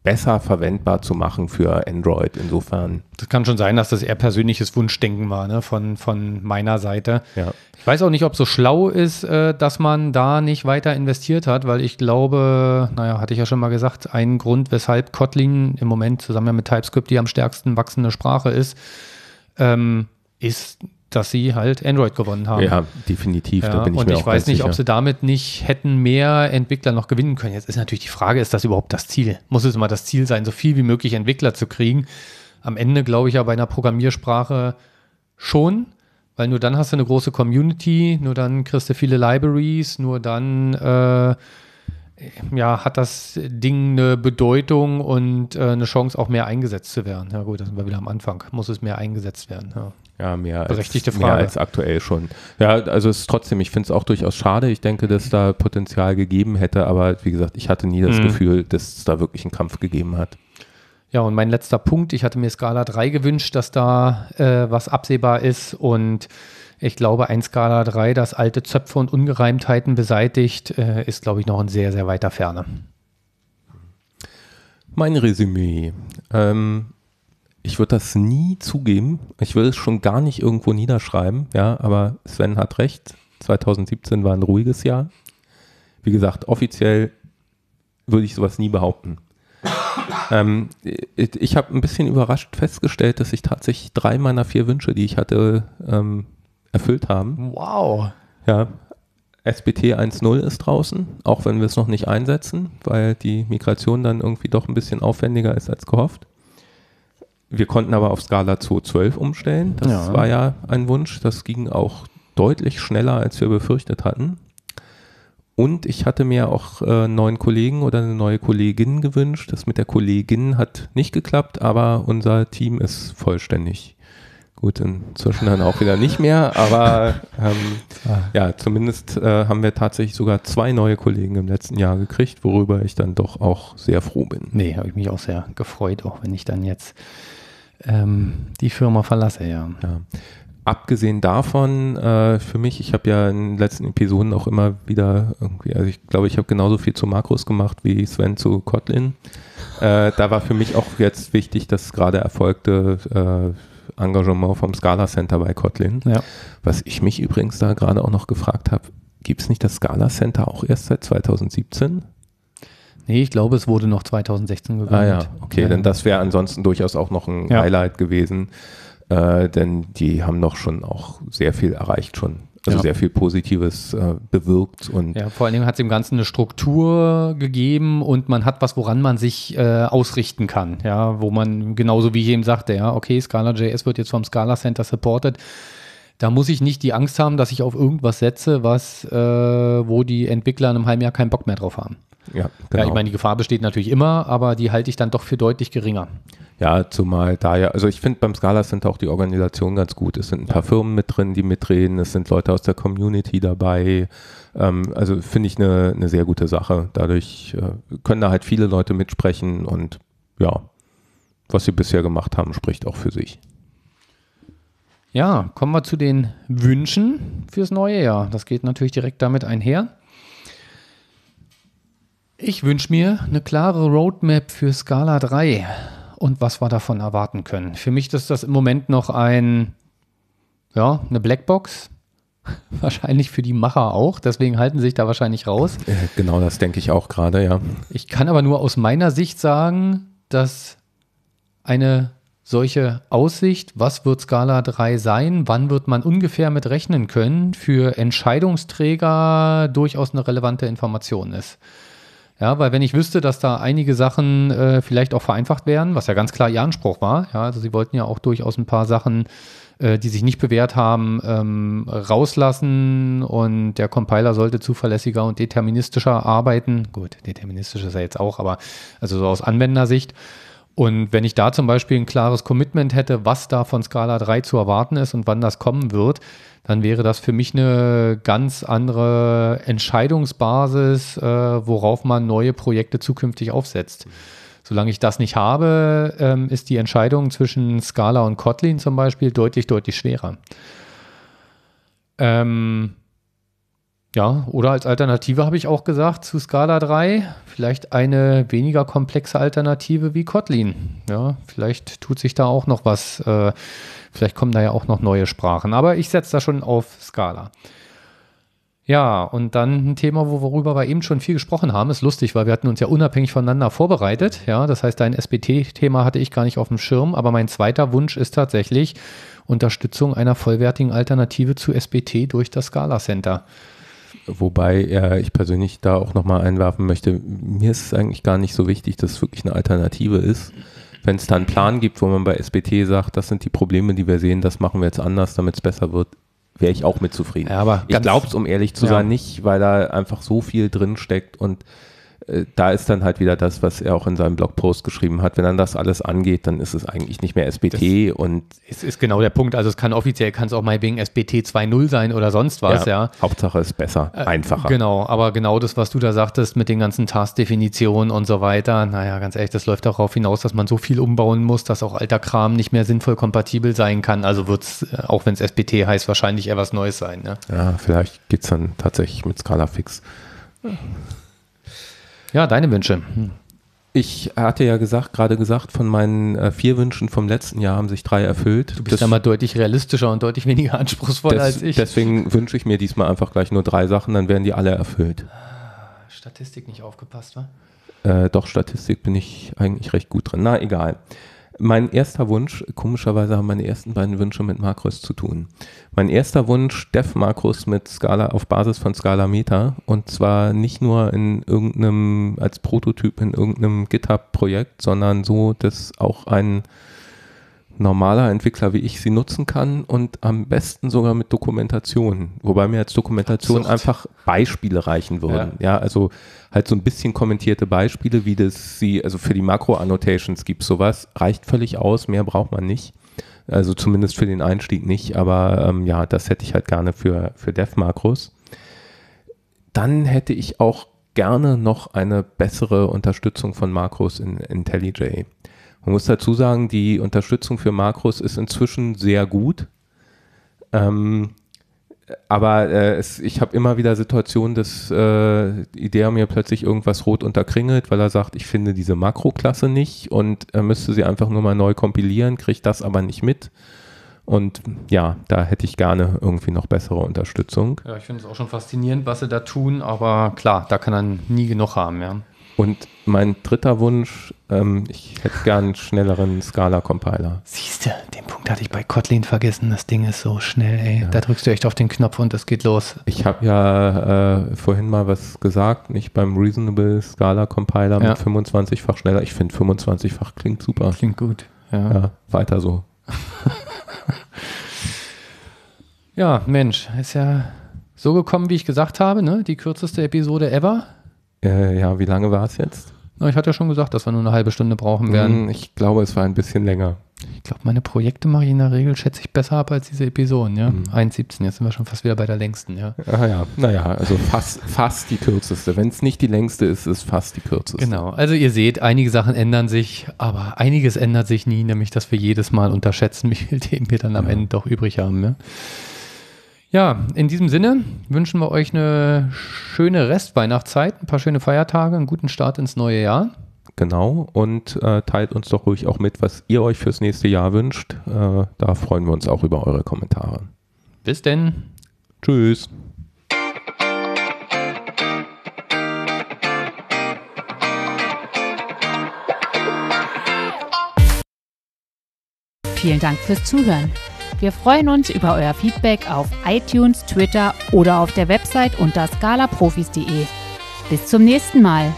besser verwendbar zu machen für Android. Insofern. Das kann schon sein, dass das eher persönliches Wunschdenken war, ne? von, von meiner Seite. Ja. Ich weiß auch nicht, ob es so schlau ist, äh, dass man da nicht weiter investiert hat, weil ich glaube, naja, hatte ich ja schon mal gesagt, ein Grund, weshalb Kotlin im Moment zusammen mit TypeScript die am stärksten wachsende Sprache ist, ähm, ist dass sie halt Android gewonnen haben. Ja, definitiv. Ja, ich und ich weiß nicht, sicher. ob sie damit nicht hätten mehr Entwickler noch gewinnen können. Jetzt ist natürlich die Frage, ist das überhaupt das Ziel? Muss es immer das Ziel sein, so viel wie möglich Entwickler zu kriegen? Am Ende glaube ich ja bei einer Programmiersprache schon, weil nur dann hast du eine große Community, nur dann kriegst du viele Libraries, nur dann äh, ja, hat das Ding eine Bedeutung und äh, eine Chance auch mehr eingesetzt zu werden. Ja gut, da sind wir wieder am Anfang. Muss es mehr eingesetzt werden? Ja. Ja, mehr Berechtigte als, Frage. mehr als aktuell schon. Ja, also es ist trotzdem, ich finde es auch durchaus schade. Ich denke, dass da Potenzial gegeben hätte, aber wie gesagt, ich hatte nie das mhm. Gefühl, dass es da wirklich einen Kampf gegeben hat. Ja, und mein letzter Punkt, ich hatte mir Skala 3 gewünscht, dass da äh, was absehbar ist und ich glaube, ein Skala 3, das alte Zöpfe und Ungereimtheiten beseitigt, äh, ist, glaube ich, noch in sehr, sehr weiter Ferne. Mein Resümee. Ähm, ich würde das nie zugeben. Ich will es schon gar nicht irgendwo niederschreiben, ja, aber Sven hat recht. 2017 war ein ruhiges Jahr. Wie gesagt, offiziell würde ich sowas nie behaupten. ähm, ich, ich habe ein bisschen überrascht festgestellt, dass ich tatsächlich drei meiner vier Wünsche, die ich hatte, ähm, erfüllt haben. Wow. Ja, SBT 1.0 ist draußen, auch wenn wir es noch nicht einsetzen, weil die Migration dann irgendwie doch ein bisschen aufwendiger ist als gehofft. Wir konnten aber auf Skala 2.12 umstellen. Das ja. war ja ein Wunsch. Das ging auch deutlich schneller, als wir befürchtet hatten. Und ich hatte mir auch äh, einen neuen Kollegen oder eine neue Kollegin gewünscht. Das mit der Kollegin hat nicht geklappt, aber unser Team ist vollständig. Gut, inzwischen dann auch wieder nicht mehr, aber ähm, ah. ja, zumindest äh, haben wir tatsächlich sogar zwei neue Kollegen im letzten Jahr gekriegt, worüber ich dann doch auch sehr froh bin. Nee, habe ich mich auch sehr gefreut, auch wenn ich dann jetzt ähm, die Firma verlasse, ja. ja. Abgesehen davon, äh, für mich, ich habe ja in den letzten Episoden auch immer wieder irgendwie, also ich glaube, ich habe genauso viel zu Makros gemacht wie Sven zu Kotlin. Äh, da war für mich auch jetzt wichtig, dass gerade erfolgte äh, Engagement vom Scala Center bei Kotlin. Ja. Was ich mich übrigens da gerade auch noch gefragt habe, gibt es nicht das Scala Center auch erst seit 2017? Nee, ich glaube, es wurde noch 2016 gegründet. Ah ja, okay, ja. denn das wäre ansonsten durchaus auch noch ein ja. Highlight gewesen, äh, denn die haben doch schon auch sehr viel erreicht schon. Also ja. sehr viel Positives äh, bewirkt und ja, vor allen Dingen hat es dem Ganzen eine Struktur gegeben und man hat was, woran man sich äh, ausrichten kann, ja, wo man genauso wie ich eben sagte, ja, okay, Scala.js wird jetzt vom Scala Center supported. Da muss ich nicht die Angst haben, dass ich auf irgendwas setze, was, äh, wo die Entwickler in einem halben Jahr keinen Bock mehr drauf haben. Ja, genau. ja, ich meine, die Gefahr besteht natürlich immer, aber die halte ich dann doch für deutlich geringer. Ja, zumal da ja, also ich finde beim Scala sind auch die Organisation ganz gut. Es sind ein paar Firmen mit drin, die mitreden, es sind Leute aus der Community dabei. Ähm, also finde ich eine, eine sehr gute Sache. Dadurch äh, können da halt viele Leute mitsprechen und ja, was sie bisher gemacht haben, spricht auch für sich. Ja, kommen wir zu den Wünschen fürs neue Jahr. Das geht natürlich direkt damit einher. Ich wünsche mir eine klare Roadmap für Scala 3 und was wir davon erwarten können. Für mich ist das im Moment noch ein, ja, eine Blackbox. [laughs] Wahrscheinlich für die Macher auch, deswegen halten sie sich da wahrscheinlich raus. Genau, das denke ich auch gerade, ja. Ich kann aber nur aus meiner Sicht sagen, dass eine solche Aussicht, was wird Scala 3 sein, wann wird man ungefähr mit rechnen können, für Entscheidungsträger durchaus eine relevante Information ist. Ja, weil wenn ich wüsste, dass da einige Sachen äh, vielleicht auch vereinfacht werden, was ja ganz klar ihr Anspruch war, ja, also sie wollten ja auch durchaus ein paar Sachen äh, die sich nicht bewährt haben, ähm, rauslassen und der Compiler sollte zuverlässiger und deterministischer arbeiten. Gut, deterministisch ist er jetzt auch, aber also so aus Anwendersicht. Und wenn ich da zum Beispiel ein klares Commitment hätte, was da von Scala 3 zu erwarten ist und wann das kommen wird, dann wäre das für mich eine ganz andere Entscheidungsbasis, äh, worauf man neue Projekte zukünftig aufsetzt. Solange ich das nicht habe, ähm, ist die Entscheidung zwischen Scala und Kotlin zum Beispiel deutlich, deutlich schwerer. Ähm, ja, oder als Alternative habe ich auch gesagt zu Scala 3, vielleicht eine weniger komplexe Alternative wie Kotlin. Ja, vielleicht tut sich da auch noch was. Äh, vielleicht kommen da ja auch noch neue Sprachen. Aber ich setze da schon auf Scala. Ja, und dann ein Thema, worüber wir eben schon viel gesprochen haben, ist lustig, weil wir hatten uns ja unabhängig voneinander vorbereitet. Ja, das heißt, dein SBT-Thema hatte ich gar nicht auf dem Schirm, aber mein zweiter Wunsch ist tatsächlich Unterstützung einer vollwertigen Alternative zu SBT durch das Scala Center. Wobei äh, ich persönlich da auch nochmal einwerfen möchte, mir ist es eigentlich gar nicht so wichtig, dass es wirklich eine Alternative ist. Wenn es da einen Plan gibt, wo man bei SBT sagt, das sind die Probleme, die wir sehen, das machen wir jetzt anders, damit es besser wird, wäre ich auch mit zufrieden. Ja, aber ich glaube es, um ehrlich zu Ja. sein, nicht, weil da einfach so viel drin steckt und da ist dann halt wieder das, was er auch in seinem Blogpost geschrieben hat. Wenn dann das alles angeht, dann ist es eigentlich nicht mehr SBT und Es ist genau der Punkt. Also es kann offiziell, kann es auch mal wegen SBT 2.0 sein oder sonst was, ja. Hauptsache ist besser, Äh, einfacher. Genau, aber genau das, was du da sagtest mit den ganzen Taskdefinitionen und so weiter, naja, ganz ehrlich, das läuft darauf hinaus, dass man so viel umbauen muss, dass auch alter Kram nicht mehr sinnvoll kompatibel sein kann. Also wird es, auch wenn es SBT heißt, wahrscheinlich eher was Neues sein. Ne? Ja, vielleicht geht es dann tatsächlich mit Scala Fix. Ja, deine Wünsche. Hm. Ich hatte ja gesagt, gerade gesagt, von meinen äh, vier Wünschen vom letzten Jahr haben sich drei erfüllt. Du bist da mal deutlich realistischer und deutlich weniger anspruchsvoll als ich. Deswegen wünsche ich mir diesmal einfach gleich nur drei Sachen, dann werden die alle erfüllt. Statistik nicht aufgepasst, wa? Äh, doch, Statistik bin ich eigentlich recht gut drin. Na, egal. Mein erster Wunsch, komischerweise haben meine ersten beiden Wünsche mit Makros zu tun. Mein erster Wunsch, Dev-Makros mit Scala auf Basis von Scala Meta und zwar nicht nur in irgendeinem, als Prototyp in irgendeinem GitHub-Projekt, sondern so, dass auch ein normaler Entwickler wie ich sie nutzen kann und am besten sogar mit Dokumentation. Wobei mir als Dokumentation Absurd. einfach Beispiele reichen würden. Ja. also halt so ein bisschen kommentierte Beispiele, wie das sie, also für die Makro-Annotations gibt sowas, reicht völlig aus, mehr braucht man nicht. Also zumindest für den Einstieg nicht, aber ähm, ja, das hätte ich halt gerne für, für Dev-Makros. Dann hätte ich auch gerne noch eine bessere Unterstützung von Makros in IntelliJ. Man muss dazu sagen, die Unterstützung für Makros ist inzwischen sehr gut. Ähm, aber äh, es, ich habe immer wieder Situationen, dass äh, Idea mir plötzlich irgendwas rot unterkringelt, weil er sagt, ich finde diese Makroklasse nicht und er müsste sie einfach nur mal neu kompilieren, kriegt das aber nicht mit. Und ja, da hätte ich gerne irgendwie noch bessere Unterstützung. Ja, ich finde es auch schon faszinierend, was sie da tun, aber klar, da kann er nie genug haben, ja. Und mein dritter Wunsch, ähm, ich hätte gern einen schnelleren Scala-Compiler. Siehst du, den Punkt hatte ich bei Kotlin vergessen. Das Ding ist so schnell, ey. Da drückst du echt auf den Knopf und es geht los. Ich habe ja äh, vorhin mal was gesagt, nicht beim Reasonable Scala Compiler Ja. mit 25-fach schneller. Ich finde 25-fach klingt super. Klingt gut. Ja. Ja, weiter so. [laughs] ja, Mensch, ist ja so gekommen, wie ich gesagt habe, ne? Die kürzeste Episode ever. Äh, ja, wie lange war es jetzt? Na, ich hatte ja schon gesagt, dass wir nur eine halbe Stunde brauchen werden. Hm, Ich glaube, es war ein bisschen länger. Ich glaube, meine Projekte mache ich in der Regel, schätze ich, besser ab als diese Episoden, ja. Mhm. 1,17, jetzt sind wir schon fast wieder bei der längsten, ja. Ah ja, naja, also fast, fast die kürzeste. Wenn es nicht die längste ist, ist es fast die kürzeste. Genau, also ihr seht, einige Sachen ändern sich, aber einiges ändert sich nie, nämlich dass wir jedes Mal unterschätzen, [laughs] wie viel Themen wir dann am Ja. Ende doch übrig haben. Ja? Ja, in diesem Sinne wünschen wir euch eine schöne Restweihnachtszeit, ein paar schöne Feiertage, einen guten Start ins neue Jahr. Genau, und äh, teilt uns doch ruhig auch mit, was ihr euch fürs nächste Jahr wünscht. Äh, da freuen wir uns auch über eure Kommentare. Bis denn. Tschüss. Vielen Dank fürs Zuhören. Wir freuen uns über euer Feedback auf iTunes, Twitter oder auf der Website unter scalaprofis.de. Bis zum nächsten Mal.